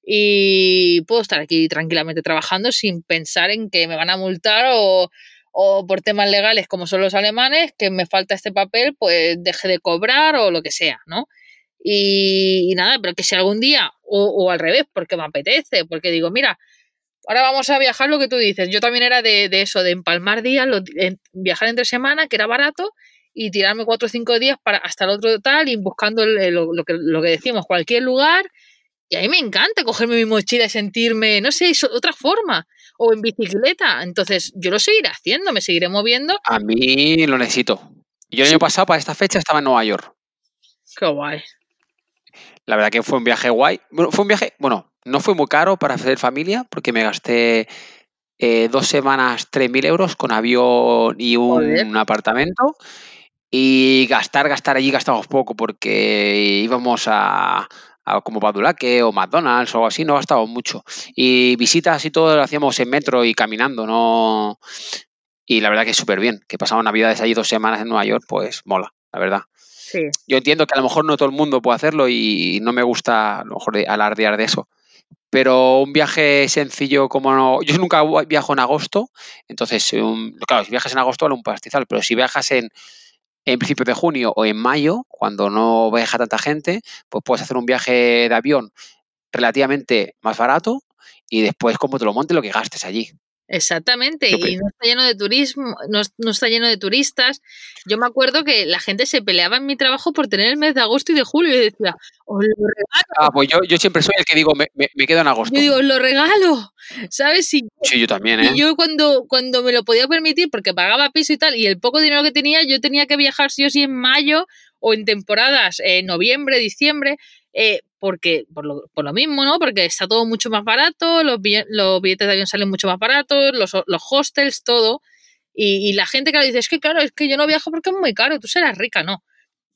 Speaker 1: y puedo estar aquí tranquilamente trabajando sin pensar en que me van a multar o, o por temas legales como son los alemanes, que me falta este papel, pues deje de cobrar o lo que sea, ¿no? Y, nada, pero que si algún día, o, o al revés, porque me apetece, porque digo, mira, ahora vamos a viajar lo que tú dices. Yo también era de, de eso, de empalmar días, lo- en- viajar entre semana, que era barato, y tirarme cuatro o cinco días para hasta el otro tal, y buscando el- lo, lo que, lo que decimos, cualquier lugar. Y a mí me encanta cogerme mi mochila y sentirme, no sé, es otra forma. O en bicicleta. Entonces, yo lo seguiré haciendo, me seguiré moviendo.
Speaker 2: A mí lo necesito. Yo el año pasado, para esta fecha, estaba en Nueva York.
Speaker 1: Qué guay.
Speaker 2: La verdad que fue un viaje guay. Bueno, fue un viaje, bueno, no fue muy caro para hacer familia, porque me gasté eh, dos semanas 3.000 euros con avión y un apartamento. Y gastar, gastar allí gastamos poco, porque íbamos a, a como Badulaque o McDonald's o algo así, no gastamos mucho. Y visitas y todo lo hacíamos en metro y caminando, no. Y la verdad que súper bien, que pasamos navidades allí dos semanas en Nueva York, pues mola, la verdad
Speaker 1: Sí.
Speaker 2: yo entiendo que a lo mejor no todo el mundo puede hacerlo y no me gusta a lo mejor de- alardear de eso. Pero un viaje sencillo como no. Yo nunca viajo en agosto, entonces, um, claro, si viajas en agosto vale un pastizal, pero si viajas en, en principios de junio o en mayo, cuando no viaja tanta gente, pues puedes hacer un viaje de avión relativamente más barato y después, como te lo montes, lo que gastes allí.
Speaker 1: Exactamente, y no está lleno de turismo, no, no, está lleno de turistas. Yo me acuerdo que la gente se peleaba en mi trabajo por tener el mes de agosto y de julio y decía, os lo regalo.
Speaker 2: Ah, pues yo, yo siempre soy el que digo, me, me, quedo en agosto.
Speaker 1: Yo digo, os lo regalo, ¿sabes?
Speaker 2: sí, yo también, ¿eh?
Speaker 1: Y yo cuando, cuando me lo podía permitir, porque pagaba piso y tal, y el poco dinero que tenía, yo tenía que viajar sí o sí en mayo o en temporadas, en noviembre, diciembre, eh, porque por lo, por lo, mismo, ¿no? Porque está todo mucho más barato, los, los billetes de avión salen mucho más baratos, los, los hostels, todo. Y, y, la gente que dice, es que claro, es que yo no viajo porque es muy caro, tú serás rica, no.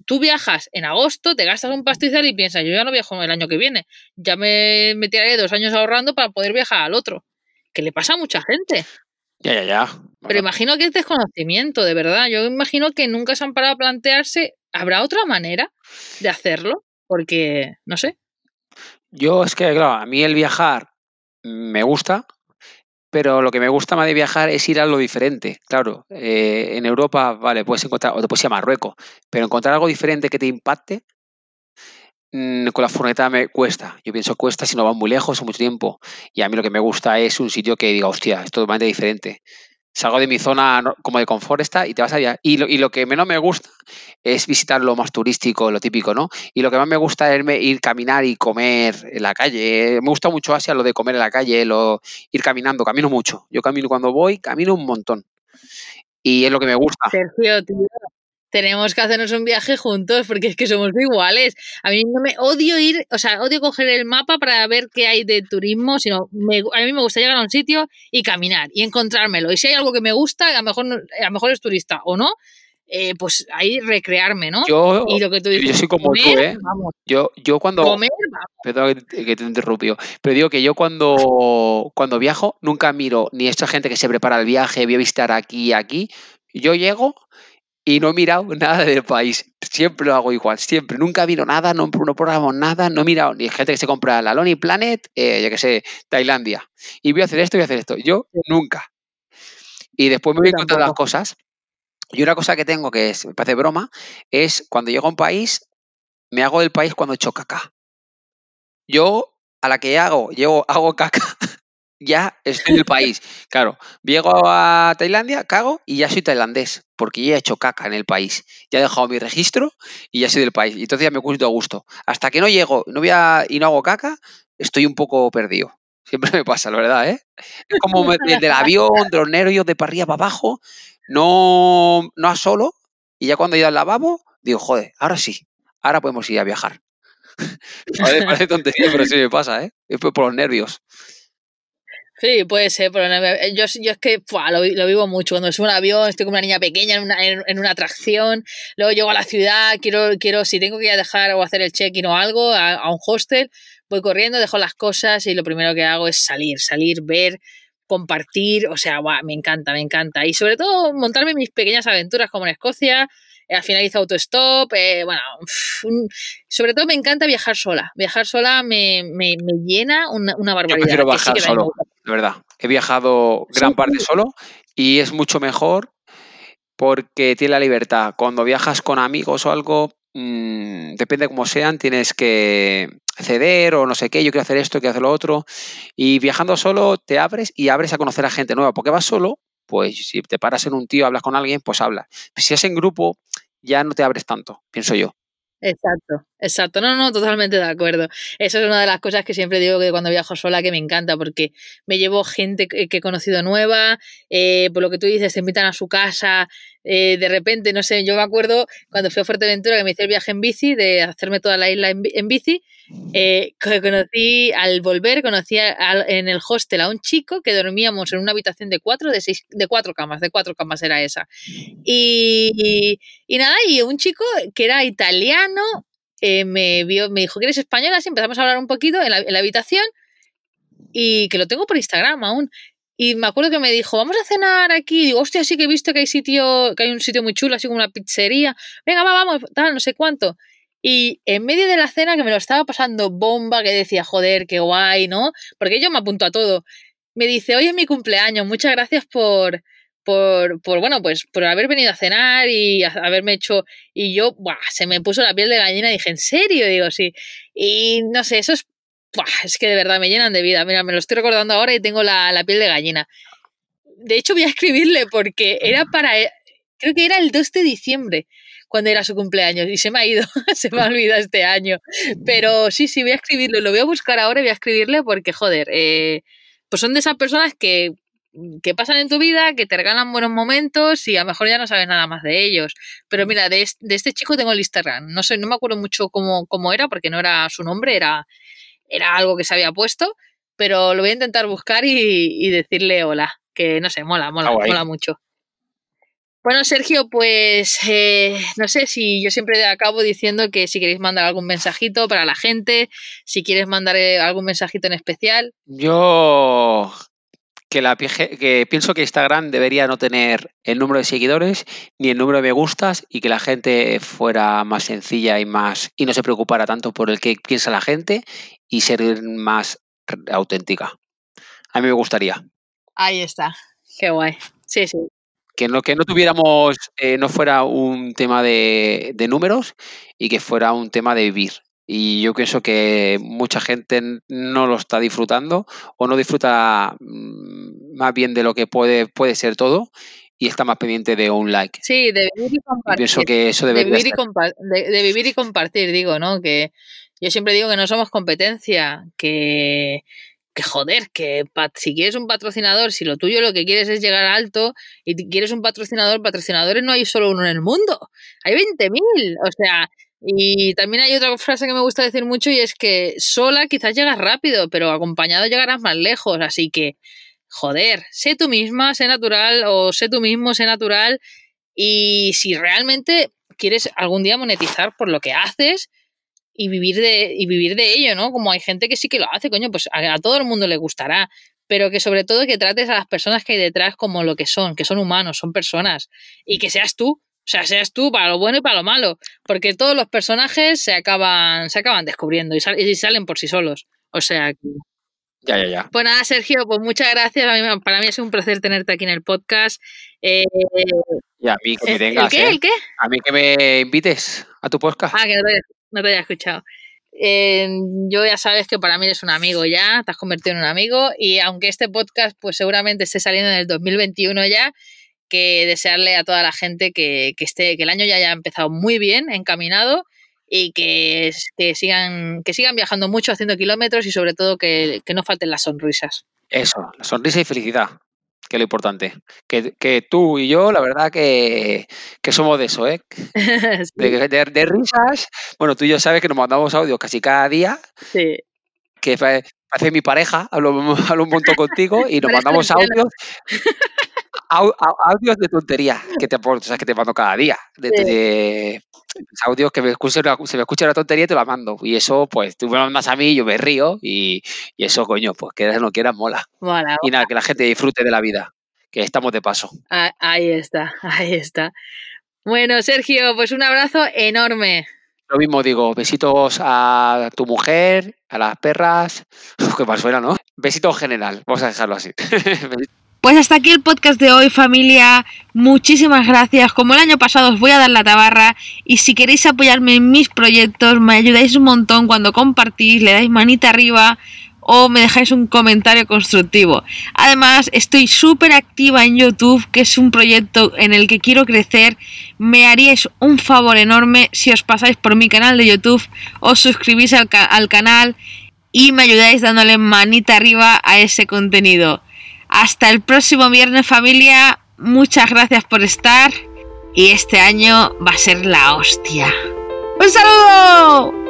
Speaker 1: Tú viajas en agosto, te gastas un pastizal y piensas, yo ya no viajo el año que viene, ya me, me tiraré dos años ahorrando para poder viajar al otro. Que le pasa a mucha gente.
Speaker 2: Ya, ya, ya.
Speaker 1: Pero imagino que es desconocimiento, de verdad. Yo imagino que nunca se han parado a plantearse, ¿habrá otra manera de hacerlo? Porque, no sé.
Speaker 2: Yo es que, claro, a mí el viajar me gusta, pero lo que me gusta más de viajar es ir a lo diferente. Claro, eh, en Europa, vale, puedes encontrar, o te puedes ir a Marruecos, pero encontrar algo diferente que te impacte, mm, con la furgoneta me cuesta. Yo pienso cuesta si no vas muy lejos o mucho tiempo. Y a mí lo que me gusta es un sitio que diga, hostia, es totalmente diferente salgo de mi zona como de confort esta y te vas allá. Y lo, y lo que menos me gusta es visitar lo más turístico, lo típico, ¿no? Y lo que más me gusta es ir caminar y comer en la calle. Me gusta mucho Asia lo de comer en la calle, lo, ir caminando, camino mucho. Yo camino cuando voy, camino un montón. Y es lo que me gusta.
Speaker 1: Sergio, tío, tenemos que hacernos un viaje juntos porque es que somos iguales. A mí no me odio ir, o sea, odio coger el mapa para ver qué hay de turismo, sino a mí me gusta llegar a un sitio y caminar y encontrármelo. Y si hay algo que me gusta, a lo mejor, a lo mejor es turista o no, eh, pues ahí recrearme, ¿no?
Speaker 2: Yo, y lo que tú dices, yo soy como tú, ¿eh? Yo, yo cuando... Comer, Perdón que te interrumpió. Pero digo que yo cuando, cuando viajo nunca miro ni esta gente que se prepara el viaje, voy a visitar aquí y aquí. Yo llego, y no he mirado [LAUGHS] nada del país. Siempre lo hago igual, siempre. Nunca miro nada, no, no nada, no he mirado ni gente que se compra la Lonely Planet, eh, ya que sé, Tailandia. Y voy a hacer esto, voy a hacer esto. Yo nunca. Y después me voy encontrando las cosas. Y una cosa que tengo que es, me parece broma, es cuando llego a un país, me hago del país cuando he hecho caca. Yo, a la que hago, llego, hago caca ya estoy en el país. Claro, llego a Tailandia, cago y ya soy tailandés, porque ya he hecho caca en el país. Ya he dejado mi registro y ya soy del país. Y entonces ya me cuento a gusto. Hasta que no llego no voy y no hago caca, estoy un poco perdido. [LAUGHS] Siempre me pasa, la verdad, ¿eh? Es como [LAUGHS] del avión, de los nervios, de para arriba para abajo, no, no a solo. Y ya cuando he ido al lavabo, digo, joder, ahora sí, ahora podemos ir a viajar. [LAUGHS] parece tontería, pero sí me pasa, ¿eh? Es por los nervios.
Speaker 1: Sí, puede ser, pero yo, yo es que lo, vivo mucho. Cuando subo un avión, estoy como una niña pequeña en una, en, una atracción, luego llego a la ciudad, quiero, quiero si tengo que ir a dejar o hacer el check-in o algo a, un hostel, voy corriendo, dejo las cosas y lo primero que hago es salir, salir, ver, compartir, o sea, me encanta, me encanta. Y sobre todo montarme mis pequeñas aventuras como en Escocia, eh, al final hice autostop, eh, bueno, sobre todo me encanta viajar sola. Viajar sola me, me, llena una, una barbaridad. Yo
Speaker 2: prefiero viajar solo de verdad. He viajado gran parte solo y es mucho mejor porque tiene la libertad. Cuando viajas con amigos o algo, mmm, depende cómo sean, tienes que ceder o no sé qué, yo quiero hacer esto, quiero hacer lo otro. Y viajando solo te abres y abres a conocer a gente nueva, porque vas solo, pues si te paras en un tío, hablas con alguien, pues hablas. Si es en grupo, ya no te abres tanto, pienso yo.
Speaker 1: Exacto, exacto. No, no, totalmente de acuerdo. Eso es una de las cosas que siempre digo que cuando viajo sola que me encanta porque me llevo gente que he conocido nueva, eh, por lo que tú dices, te invitan a su casa, eh, de repente, no sé, yo me acuerdo cuando fui a Fuerteventura que me hice el viaje en bici, de hacerme toda la isla en, bici, eh, [LAUGHS] conocí, al volver, conocí en el hostel a un chico que dormíamos en una habitación de cuatro, de seis, de cuatro camas, de cuatro camas era esa. Y, y, nada, y un chico que era italiano, eh, me vio, me dijo que eres española, así empezamos a hablar un poquito en la, en la habitación y que lo tengo por Instagram aún. Y me acuerdo que me dijo, vamos a cenar aquí. Y digo, hostia, sí que he visto que hay sitio, que hay un sitio muy chulo, así como una pizzería. Venga, va, vamos, tal, no sé cuánto. Y en medio de la cena que me lo estaba pasando bomba, que decía, joder, qué guay, ¿no? Porque yo me apunto a todo. Me dice, hoy es mi cumpleaños, muchas gracias por, por, por, bueno, pues por haber venido a cenar y haberme hecho. Y yo, buah, se me puso la piel de gallina y dije, ¿en serio? digo, sí. Y no sé, eso es es que de verdad me llenan de vida. Mira, me lo estoy recordando ahora y tengo la, piel de gallina. de hecho voy a escribirle porque era para, creo que era el 2 de diciembre cuando era su cumpleaños y se me ha ido, [LAUGHS] se me ha olvidado este año. Pero sí, sí, voy a escribirlo, lo voy a buscar ahora y voy a escribirle porque, joder, eh, pues son de esas personas que, que pasan en tu vida, que te regalan buenos momentos y a lo mejor ya no sabes nada más de ellos. Pero mira, de, este chico tengo el Instagram. No sé, no me acuerdo mucho cómo, cómo era, porque no era su nombre, era, era algo que se había puesto, pero lo voy a intentar buscar y, decirle hola, que no sé, mola, mola, mola mucho. Bueno, Sergio, pues eh, no sé si yo siempre acabo diciendo que si queréis mandar algún mensajito para la gente, si quieres mandar eh, algún mensajito en especial.
Speaker 2: Yo que, la, que pienso que Instagram debería no tener el número de seguidores ni el número de me gustas y que la gente fuera más sencilla y más y no se preocupara tanto por el que piensa la gente y ser más auténtica. A mí me gustaría.
Speaker 1: Ahí está. Qué guay. Sí, sí
Speaker 2: que no, que no tuviéramos, eh, no fuera un tema de, números y que fuera un tema de vivir. Y yo pienso que mucha gente no lo está disfrutando o no disfruta mm, más bien de lo que puede, puede ser todo y está más pendiente de un like.
Speaker 1: Sí, de vivir y compartir.
Speaker 2: pienso que eso de
Speaker 1: vivir, y de vivir y compartir, digo, ¿no? Que yo siempre digo que no somos competencia, que que joder, que si quieres un patrocinador, si lo tuyo lo que quieres es llegar alto y quieres un patrocinador, patrocinadores no hay solo uno en el mundo, hay 20.000, o sea, y también hay otra frase que me gusta decir mucho y es que sola quizás llegas rápido, pero acompañado llegarás más lejos, así que, joder, sé tú misma, sé natural o sé tú mismo, sé natural. Y si realmente quieres algún día monetizar por lo que haces, y vivir de, y vivir de ello, ¿no? Como hay gente que sí que lo hace, coño, pues a, todo el mundo le gustará, pero que sobre todo que trates a las personas que hay detrás como lo que son, que son humanos, son personas, y que seas tú, o sea, seas tú para lo bueno y para lo malo, porque todos los personajes se acaban, se acaban descubriendo y, salen por sí solos. O sea
Speaker 2: Ya, ya, ya.
Speaker 1: Pues nada, Sergio, pues muchas gracias. para mí es un placer tenerte aquí en el podcast. Eh,
Speaker 2: y a mí que me tengas.
Speaker 1: ¿El qué?
Speaker 2: ¿eh?
Speaker 1: ¿El qué?
Speaker 2: A mí que me invites a tu podcast.
Speaker 1: Ah, que no no te haya escuchado. Eh, yo ya sabes que para mí eres un amigo ya, te has convertido en un amigo y aunque este podcast pues seguramente esté saliendo en el 2021 ya, que desearle a toda la gente que, esté, que el año ya haya empezado muy bien, encaminado y que, que, sigan, que sigan viajando mucho, haciendo kilómetros y sobre todo que, que no falten las sonrisas.
Speaker 2: Eso, la sonrisa y felicidad que es lo importante. Que, tú y yo, la verdad que, somos de eso, ¿eh? [LAUGHS] de, risas. Bueno, tú y yo sabes que nos mandamos audios casi cada día.
Speaker 1: Sí.
Speaker 2: Que parece mi pareja, hablo, [LAUGHS] hablo un montón contigo y nos mandamos audios. [LAUGHS] audios de tontería que te, o sea, que te mando cada día. De, audios que me se me escucha la tontería y te la mando. Y eso, pues, tú me mandas a mí, yo me río y, eso, coño, pues quieras o no quieras, mola. Y nada, que la gente disfrute de la vida, que estamos de paso.
Speaker 1: Ah, ahí está, [LAUGHS] ahí está. Bueno, Sergio, pues un abrazo enorme.
Speaker 2: Lo mismo digo, besitos a tu mujer, a las perras, que más fuera, ¿no? Besitos en general, vamos a dejarlo así. [LAUGHS]
Speaker 1: Pues hasta aquí el podcast de hoy familia, muchísimas gracias, como el año pasado os voy a dar la tabarra y si queréis apoyarme en mis proyectos me ayudáis un montón cuando compartís, le dais manita arriba o me dejáis un comentario constructivo. Además estoy súper activa en YouTube, que es un proyecto en el que quiero crecer, me haríais un favor enorme si os pasáis por mi canal de YouTube, os suscribís al, al canal y me ayudáis dándole manita arriba a ese contenido. Hasta el próximo viernes familia, muchas gracias por estar y este año va a ser la hostia. ¡Un saludo!